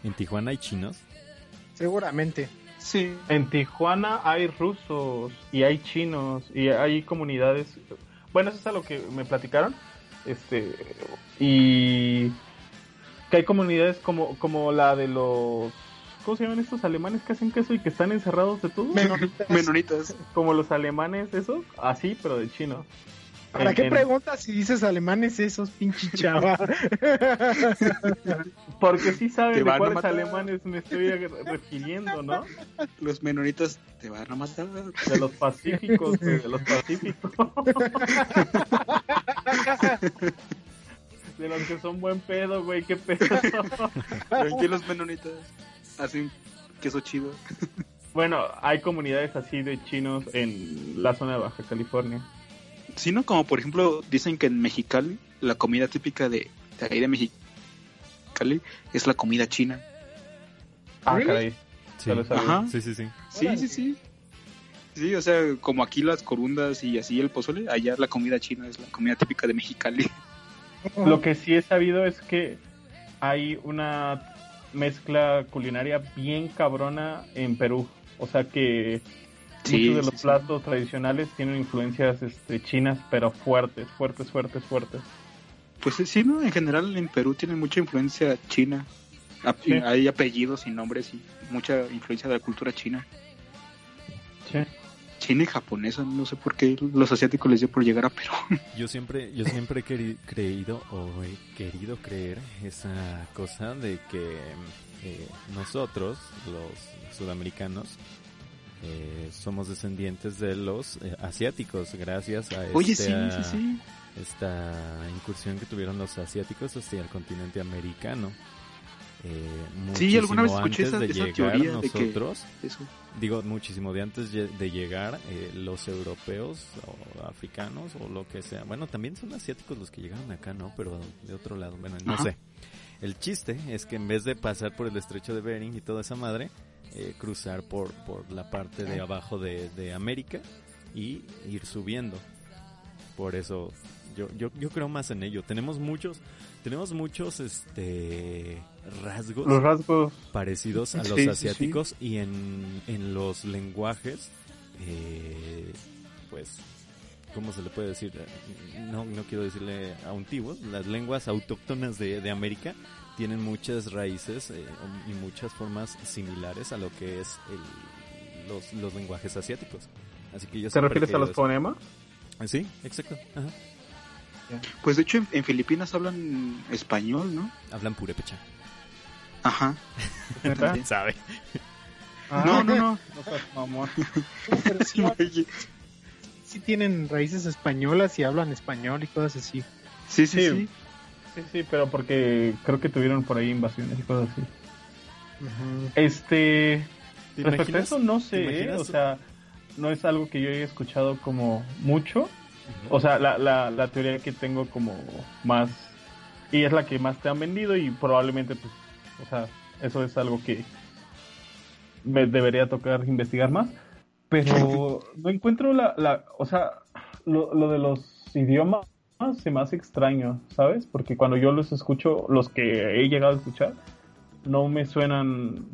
¿En Tijuana hay chinos?
seguramente.
Sí.
En Tijuana hay rusos y hay chinos y hay comunidades. Bueno, eso es a lo que me platicaron. Este y que hay comunidades como como la de los ¿cómo se llaman estos alemanes que hacen queso y que están encerrados de todo?
Menonitas.
Menonitas.
Como los alemanes esos, así pero de chino.
¿Para
En-
qué
en-
preguntas si dices alemanes esos, pinche chava?
Porque sí saben
Te
de cuáles
matar.
alemanes me estoy refiriendo, ¿no?
Los menonitas te van a matar.
De los pacíficos, de los pacíficos. De los que son buen pedo, güey, qué pedo.
¿Ven que los menonitas hacen queso chido?
Bueno, hay comunidades así de chinos en la zona de Baja California.
Sino como por ejemplo dicen que en Mexicali la comida típica de, de ahí de Mexicali es la comida china.
Ah,
¿Really?
caray.
Sí.
Ajá.
Sí, sí, sí.
Sí, sí, sí. Sí, o sea, como aquí las corundas y así el pozole, allá la comida china es la comida típica de Mexicali.
Lo que sí he sabido es que hay una mezcla culinaria bien cabrona en Perú. O sea que
Sí,
muchos de los
sí.
platos tradicionales tienen influencias este, chinas, pero fuertes, fuertes, fuertes, fuertes.
Pues sí, ¿no? En general en Perú tienen mucha influencia china. Hay apellidos y nombres y mucha influencia de la cultura china.
Sí.
China y japonesa, no sé por qué los asiáticos les dio por llegar a Perú.
Yo siempre, yo siempre he creído o he querido creer esa cosa de que eh, nosotros, los sudamericanos, eh, somos descendientes de los eh, asiáticos gracias a
Oye, sí,
esta-
sí, sí.
esta incursión que tuvieron los asiáticos hacia el continente americano. Eh,
Sí, alguna vez escuché esa,
de
esa
llegar
teoría de que
nosotros,
eso.
digo muchísimo de antes de llegar eh, los europeos o africanos o lo que sea bueno también son asiáticos los que llegaron acá no pero de otro lado bueno no
Ajá.
sé el chiste es que en vez de pasar por el estrecho de Bering y toda esa madre eh, cruzar por por la parte de abajo de, de América y ir subiendo por eso yo, yo yo creo más en ello tenemos muchos tenemos muchos este rasgos
Los rasgos
parecidos a los
sí, sí.
asiáticos y en, en los lenguajes, eh, pues, ¿cómo se le puede decir? No, no quiero decirle antiguos, las lenguas autóctonas de, de América tienen muchas raíces eh, y muchas formas similares a lo que es el- los, los lenguajes asiáticos. Así que yo
¿Te refieres a los
eso.
fonemas?
Sí, exacto. Ajá.
Pues de hecho en, en Filipinas hablan español, ¿no?
Hablan purépecha.
Ajá. También.
¿Sabe?
No, no, no.
No mamón.
Pero sí,
sí
tienen raíces españolas y hablan español y cosas así.
sí, sí,
Sí.
sí.
Sí, sí, pero porque creo que tuvieron por ahí invasiones y cosas así. Este,
¿Te
respecto a eso no
¿Te
sé, ¿eh? o sea, no es algo que yo haya escuchado como mucho. O sea, la, la, la teoría que tengo como más, y es la que más te han vendido y probablemente pues O sea, eso es algo que me debería tocar investigar más. Pero no encuentro la, la o sea, lo, lo de los idiomas se me hace extraño, ¿sabes? Porque cuando yo los escucho, los que he llegado a escuchar, no me suenan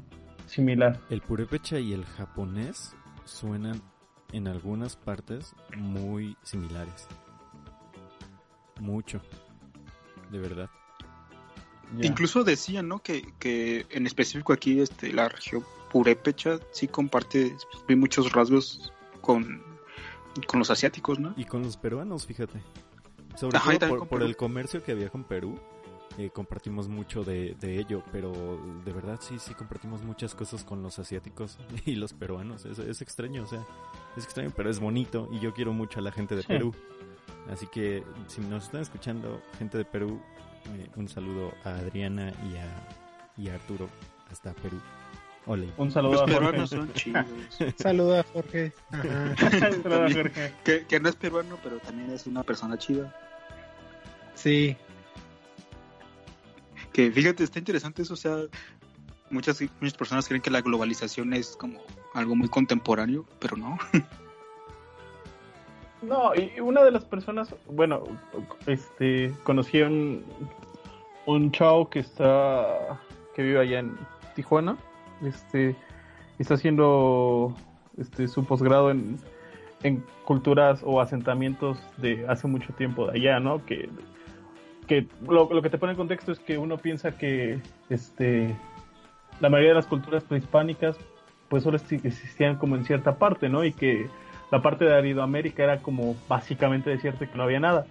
similar.
El purépecha y el japonés suenan en algunas partes muy similares. Mucho. De verdad.
Ya.
Incluso decían, ¿no? Que, que en específico aquí este, la región purépecha sí comparte muchos rasgos con, con los asiáticos, ¿no?
Y con los peruanos, fíjate. Sobre
Ajá,
todo por, por el comercio que había con Perú, eh, compartimos mucho de, de ello, pero de verdad sí, sí compartimos muchas cosas con los asiáticos y los peruanos. Es, es extraño, o sea, es extraño, pero es bonito y yo quiero mucho a la gente de
Sí.
Perú. Así que si nos están escuchando, gente de Perú, eh, un saludo a Adriana y a, y a Arturo hasta Perú. Ole.
Un saludo
Los
a Jorge.
peruanos son chidos.
Jorge.
Saludo a Jorge.
que, que no es peruano, pero también es una persona chida.
Sí.
Que fíjate, está interesante eso, o sea, muchas, muchas personas creen que la globalización es como algo muy contemporáneo, pero no.
No, y una de las personas, bueno, este, conocí a un, un chavo que está, que vive allá en Tijuana, este, está haciendo, este, su posgrado en, en culturas o asentamientos de hace mucho tiempo de allá, ¿no? Que, que lo, lo que te pone en contexto es que uno piensa que, este, la mayoría de las culturas prehispánicas, pues solo existían como en cierta parte, ¿no? Y que la parte de Aridoamérica era como básicamente desierta y que no había nada.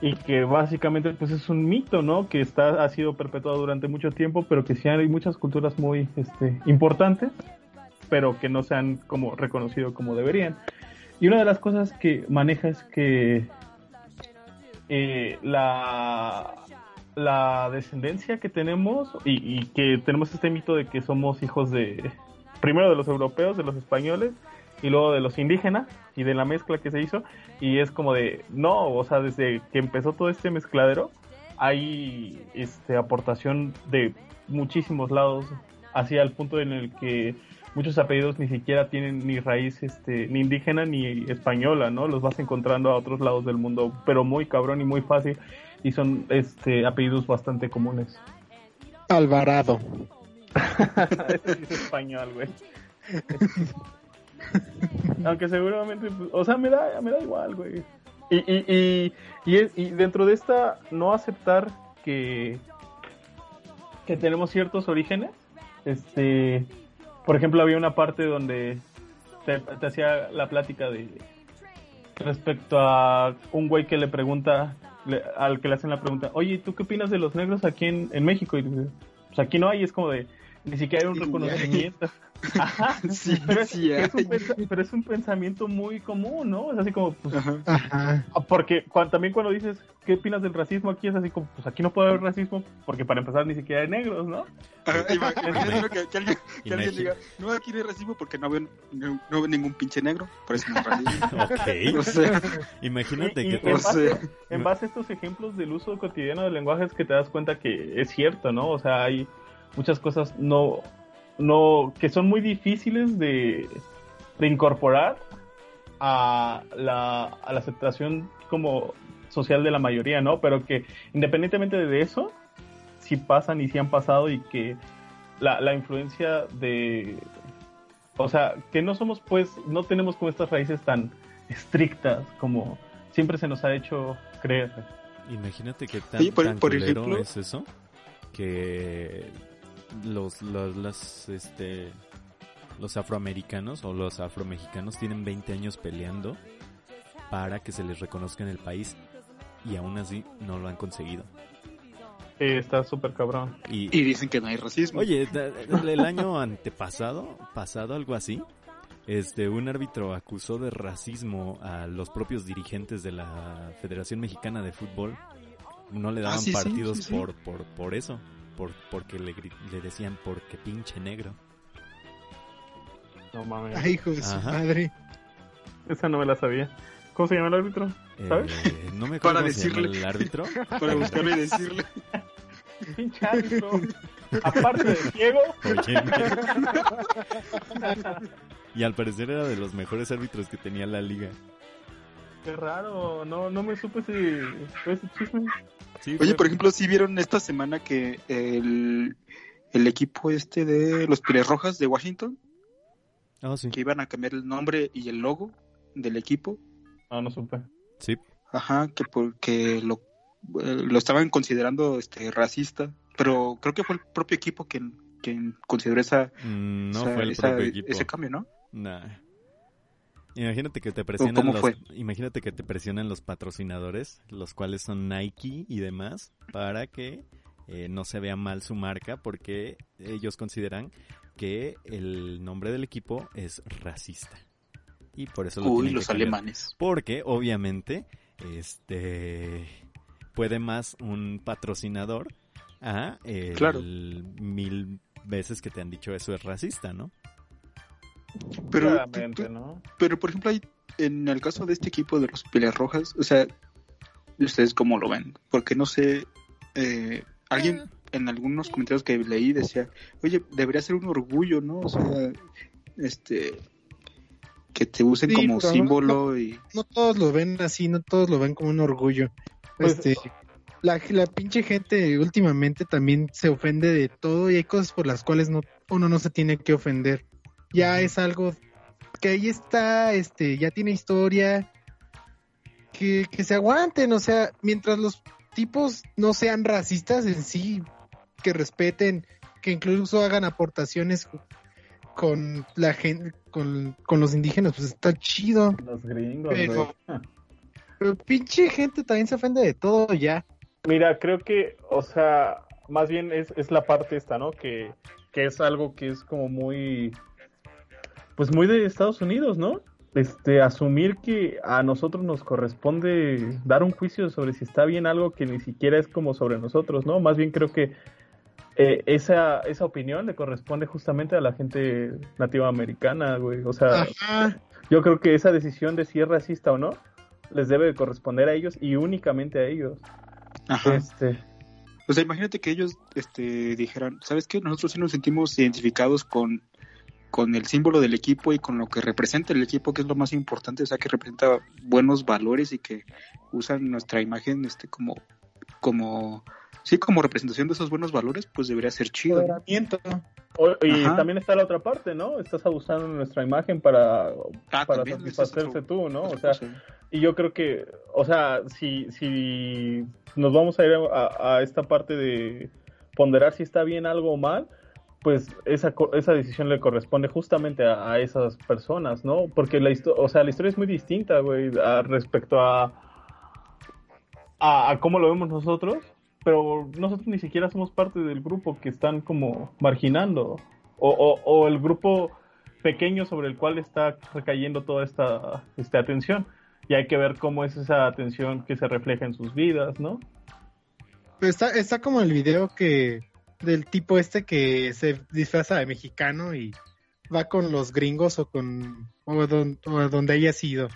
Y que básicamente pues es un mito, ¿no? Que está, ha sido perpetuado durante mucho tiempo, pero que sí hay muchas culturas muy este, importantes, pero que no se han como reconocido como deberían. Y una de las cosas que maneja es que eh, la, la descendencia que tenemos y, y que tenemos este mito de que somos hijos de primero de los europeos, de los españoles y luego de los indígenas y de la mezcla que se hizo y es como de no, o sea, desde que empezó todo este mezcladero hay este aportación de muchísimos lados hacia el punto en el que muchos apellidos ni siquiera tienen ni raíz este ni indígena ni española, ¿no? Los vas encontrando a otros lados del mundo, pero muy cabrón y muy fácil y son este apellidos bastante comunes.
Alvarado.
Ese sí es español, güey. Aunque seguramente, pues, o sea, me da, me da igual, güey. Y, y, y, y, es- y dentro de esta, no aceptar que, que tenemos ciertos orígenes, este, por ejemplo, había una parte donde te, hacía la plática de respecto a un güey que le pregunta, al que le hacen la pregunta, oye, ¿tú qué opinas de los negros aquí en, en México? Y dice, pues aquí no hay, es como de, ni siquiera hay un reconocimiento. Ajá,
Sí,
pero, es,
sí
es un pero es un pensamiento muy común, ¿no? Es así como, pues,
Ajá.
Ajá.
porque también cuando dices, ¿qué opinas del racismo aquí? Es así como, pues aquí no puede haber racismo, porque para empezar ni siquiera hay negros, ¿no?
Ajá, imagínate que, que alguien, que alguien
Imagina-
diga, no, aquí no hay racismo porque no ven, no, no ven ningún pinche negro, por eso no hay racismo.
Ok.
O sea,
Imagínate
Y- y
que
en,
o
base,
sea,
en base a estos ejemplos del uso cotidiano del lenguaje es que te das cuenta que es cierto, ¿no? O sea, hay muchas cosas no, no, que son muy difíciles de, de incorporar a la, a la aceptación como social de la mayoría, ¿no? Pero que independientemente de eso, sí pasan y sí han pasado y que la, la influencia de... O sea, que no somos pues, no tenemos como estas raíces tan estrictas como siempre se nos ha hecho creer.
Imagínate que tan,
Sí, por-
tan
por ejemplo-
es eso que los, los, las, este, los afroamericanos o los afromexicanos tienen 20 años peleando para que se les reconozca en el país y aún así no lo han conseguido.
Eh, está súper cabrón.
Y,
y dicen que no hay racismo.
Oye, el año antepasado, pasado algo así, este, un árbitro acusó de racismo a los propios dirigentes de la Federación Mexicana de Fútbol. No le daban
Ah, sí, sí,
partidos
sí, sí.
por, por, por eso, por, porque le, le decían porque pinche negro.
No mames.
Ay, hijo de su
Ajá.
madre.
Esa no me la sabía. ¿Cómo se llama el árbitro? ¿Sabes?
Eh, no me acuerdo
Para
cómo se llama
decirle.
el árbitro.
Para buscarlo y decirle.
Pinche árbitro. Aparte de ciego.
Óyeme. y al parecer era de los mejores árbitros que tenía la liga.
Qué raro, no, no me supe ese, ese chisme.
Sí,
Oye,
fue-
por ejemplo, si vieron esta semana que el, el equipo este de los Pires Rojas de Washington,
Ah, sí.
que iban a cambiar el nombre y el logo del equipo,
No, no supe.
Sí.
ajá, que porque lo, eh, lo estaban considerando este racista, pero creo que fue el propio equipo quien, quien consideró esa,
Mm, No
esa-
fue el
esa-
propio equipo.
ese cambio, ¿no?
Nah. Imagínate que te presionan los,
fue?
imagínate que te presionan los patrocinadores, los cuales son Nike y demás, para que eh, no se vea mal su marca, porque ellos consideran que el nombre del equipo es racista. Y por eso lo
Uy,
que
los alemanes.
Porque obviamente, este puede más un patrocinador a el
Claro.
mil veces que te han dicho eso es racista, ¿no?
Pero,
Claramente,
tú-
¿no?
pero por ejemplo, hay, en el caso de este equipo de los Rojas, o sea, ¿ustedes cómo lo ven? Porque no sé, eh, alguien
Ah.
en algunos comentarios que leí decía, oye, debería ser un orgullo, ¿no? O sea, este, que te usen
Sí,
como
pero no-
símbolo y...
No todos lo ven así, no todos lo ven como un orgullo.
Pues-
este, la, la pinche gente últimamente también se ofende de todo y hay cosas por las cuales no, uno no se tiene que ofender. Ya es algo que ahí está, este, ya tiene historia, que, que se aguanten, o sea, mientras los tipos no sean racistas en sí, que respeten, que incluso hagan aportaciones con la gente, con, con los indígenas, pues está chido.
Los gringos,
Pero-. Pero pinche gente también se ofende de todo ya.
Mira, creo que, o sea, más bien es, es la parte esta, ¿no? Que, que es algo que es como muy, pues muy de Estados Unidos, ¿no? Este, asumir que a nosotros nos corresponde dar un juicio sobre si está bien algo que ni siquiera es como sobre nosotros, ¿no? Más bien creo que eh, esa, esa opinión le corresponde justamente a la gente nativa americana, güey. O sea,
Ajá.
yo creo que esa decisión de si es racista o no les debe de corresponder a ellos y únicamente a ellos.
Ajá.
Este,
O sea, imagínate que ellos este, dijeran, ¿sabes qué? Nosotros sí nos sentimos identificados con, con el símbolo del equipo y con lo que representa el equipo, que es lo más importante, o sea, que representa buenos valores y que usan nuestra imagen este, como, como, sí, como representación de esos buenos valores, pues debería ser chido. ¿no?
Empoderamiento.
O- y
Ajá.
también está la otra parte, ¿no? Estás abusando de nuestra imagen para,
Ah,
para satisfacerse
otro-
tú, ¿no? O sea,
cosa.
y yo creo que, o sea, si, si nos vamos a ir a, a esta parte de ponderar si está bien algo o mal, pues esa, esa decisión le corresponde justamente a, a esas personas, ¿no? Porque la o sea, la historia es muy distinta, güey, a- respecto a, a, cómo lo vemos nosotros, pero nosotros ni siquiera somos parte del grupo que están como marginando, o, o, o el grupo pequeño sobre el cual está recayendo toda esta, atención. Y hay que ver cómo es esa atención que se refleja en sus vidas, ¿no?
Está, está como el video que del tipo este que se disfraza de mexicano y va con los gringos o con o, don- o a donde haya sido.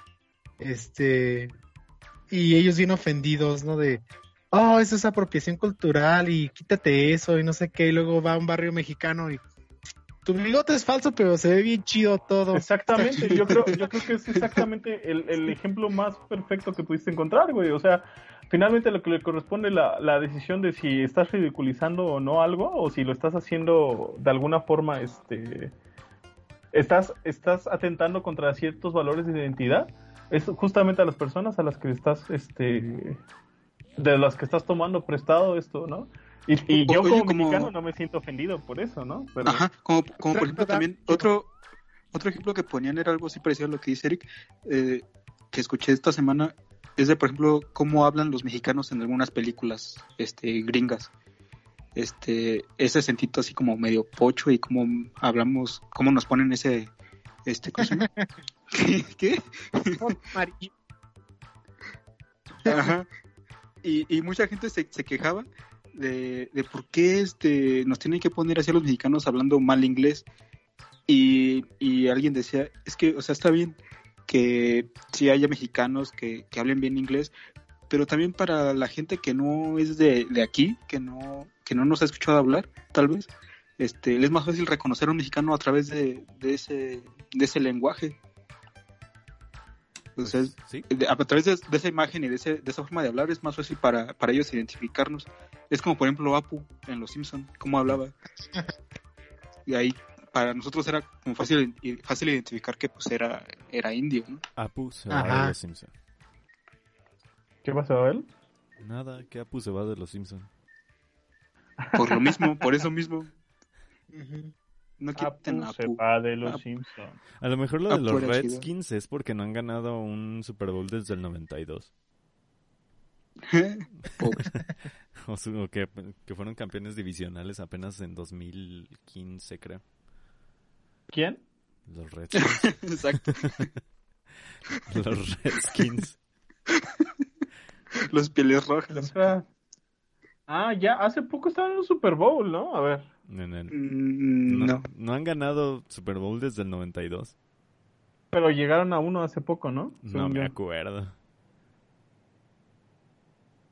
Este y ellos bien ofendidos, ¿no? De oh, eso es apropiación cultural y quítate eso y no sé qué, y luego va a un barrio mexicano y tu bigote es falso, pero se ve bien chido todo.
Exactamente, yo creo, yo creo que es exactamente el, el ejemplo más perfecto que pudiste encontrar, güey. O sea, finalmente lo que le corresponde la, la decisión de si estás ridiculizando o no algo, o si lo estás haciendo de alguna forma, este, estás, estás atentando contra ciertos valores de identidad, es justamente a las personas a las que estás, este, de las que estás tomando prestado esto, ¿no? Y, y yo
Oye,
como,
como-
mexicano no me siento ofendido por eso, ¿no? Pero-
Ajá, como, como por ejemplo también otro otro ejemplo que ponían era algo así parecido a lo que dice Eric, eh, que escuché esta semana, es de por ejemplo cómo hablan los mexicanos en algunas películas este gringas. Este, ese sentido así como medio pocho y cómo hablamos, cómo nos ponen ese este. ¿Qué? ¿Qué? Ajá. Y, y mucha gente se, se quejaba de, de por qué este, nos tienen que poner así a los mexicanos hablando mal inglés. Y, y alguien decía, es que, o sea, está bien que sí haya mexicanos que, que hablen bien inglés, pero también para la gente que no es de, de aquí, que no, que no nos ha escuchado hablar, tal vez, este, le es más fácil reconocer a un mexicano a través de, de ese, de ese lenguaje. Entonces,
Sí.
de- a través de, de esa imagen y de, ese- de esa forma de hablar es más fácil para, para ellos identificarnos. Es como, por ejemplo, Apu en Los Simpson, cómo hablaba. Y ahí, para nosotros era como fácil, fácil identificar que pues era, era indio, ¿no?
Apu se va
Ajá.
de los Simpson.
¿Qué pasó a él?
Nada, que Apu se va de los Simpson.
Por lo mismo, por eso mismo. No quiten
Apu
a
se
Apu.
va de los
Apu.
Simpsons.
A lo mejor lo de
Apu
los. Redskins es porque no han ganado un Super Bowl desde el 92.
Pobre.
O, su- o que, que fueron campeones divisionales apenas en 2015, creo.
¿Quién?
Los Redskins.
Exacto.
los Redskins.
Los pieles rojas.
Ah, ya, hace poco estaban en un Super Bowl, ¿no? A ver.
En el-
Mm,
no,
no.
no han ganado Super Bowl desde el 92.
Pero llegaron a uno hace poco, ¿no?
No me
yo.
acuerdo.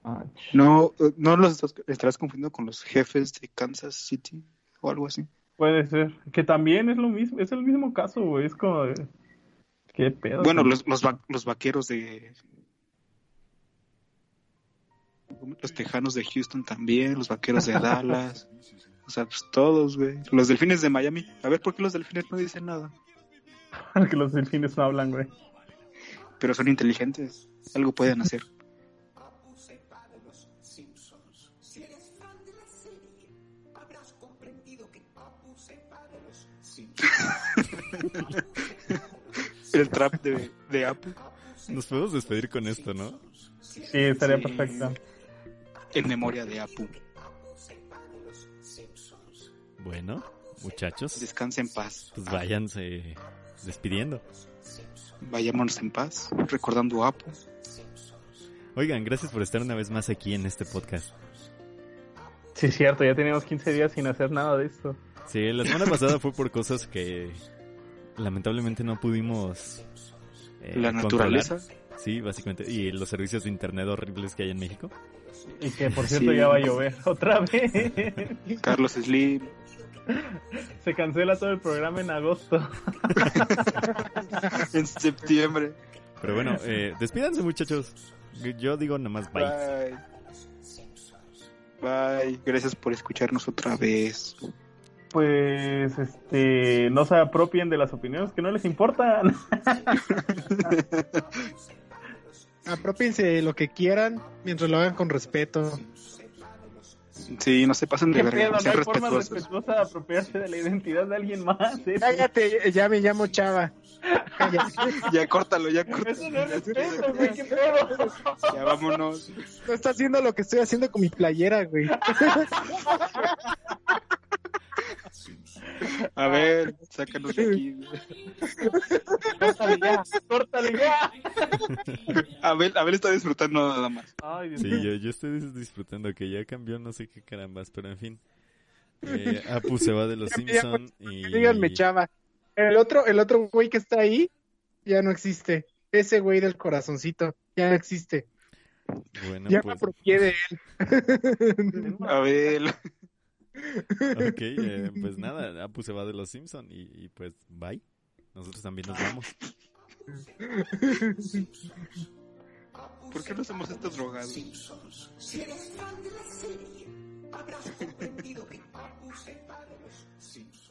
Ah,
No, no los estás- estarás confundiendo con los jefes de Kansas City o algo así.
Puede ser. Que también es lo mismo, es el mismo caso, güey. Es como de... ¿Qué pedo?
Bueno, los, los, va- los vaqueros de. Los tejanos de Houston también, los vaqueros de Dallas. O sea, pues todos, güey. Los delfines de Miami. A ver, ¿por qué los delfines no dicen nada?
Porque los delfines no hablan, güey.
Pero son inteligentes. Algo pueden hacer. El trap de, de Apple.
Nos podemos despedir con esto, ¿no?
Sí, estaría
Sí.
perfecto.
En memoria de Apu.
Bueno, muchachos,
Descanse en paz.
pues váyanse despidiendo.
Vayámonos en paz. Recordando a Apu.
Oigan, gracias por estar una vez más aquí en este podcast.
Sí, cierto, ya teníamos 15 días sin hacer nada de esto.
Sí, la semana pasada fue por cosas que lamentablemente no pudimos. eh,
La
controlar.
naturaleza.
Sí, básicamente. Y los servicios de internet horribles que hay en México.
Y que por cierto
Sí.
ya va a llover otra vez.
Carlos Slim.
Se cancela todo el programa en agosto.
En septiembre.
Pero bueno, eh, despídanse muchachos. Yo digo nada más bye.
Bye. Bye. Gracias por escucharnos otra vez.
Pues, este, no se apropien de las opiniones que no les importan.
Apropiense lo que quieran mientras lo hagan con respeto.
Sí, no se pasen de
¿Qué
verga.
No hay forma respetuosa de apropiarse de la identidad de alguien más. ¿eh?
Cállate, ya me llamo Chava. Cállate.
Ya córtalo, ya córtalo.
Eso no es respeto, güey, qué pedo.
Ya vámonos.
No está haciendo lo que estoy haciendo con mi playera, güey.
A ver, sácanos de aquí.
Córtale ya, córtale ya.
Abel, Abel está disfrutando nada más.
Ay, Dios
Sí, yo, yo estoy dis- disfrutando que ya cambió no sé qué carambas, pero en fin. Eh, Apu se va de los
me
Simpson y...
Díganme Chava. El otro, el otro güey que está ahí ya no existe. Ese güey del corazoncito ya no existe.
Bueno,
Ya me
pues,
apropié de él.
Abel.
Ok, eh, pues nada, Apu se va de los Simpson y, y pues bye. Nosotros también nos vamos.
¿Por qué nos hemos estado drogados?
Simpsons, si eres fan de la serie, habrás comprendido que Apu se va de los Simpsons.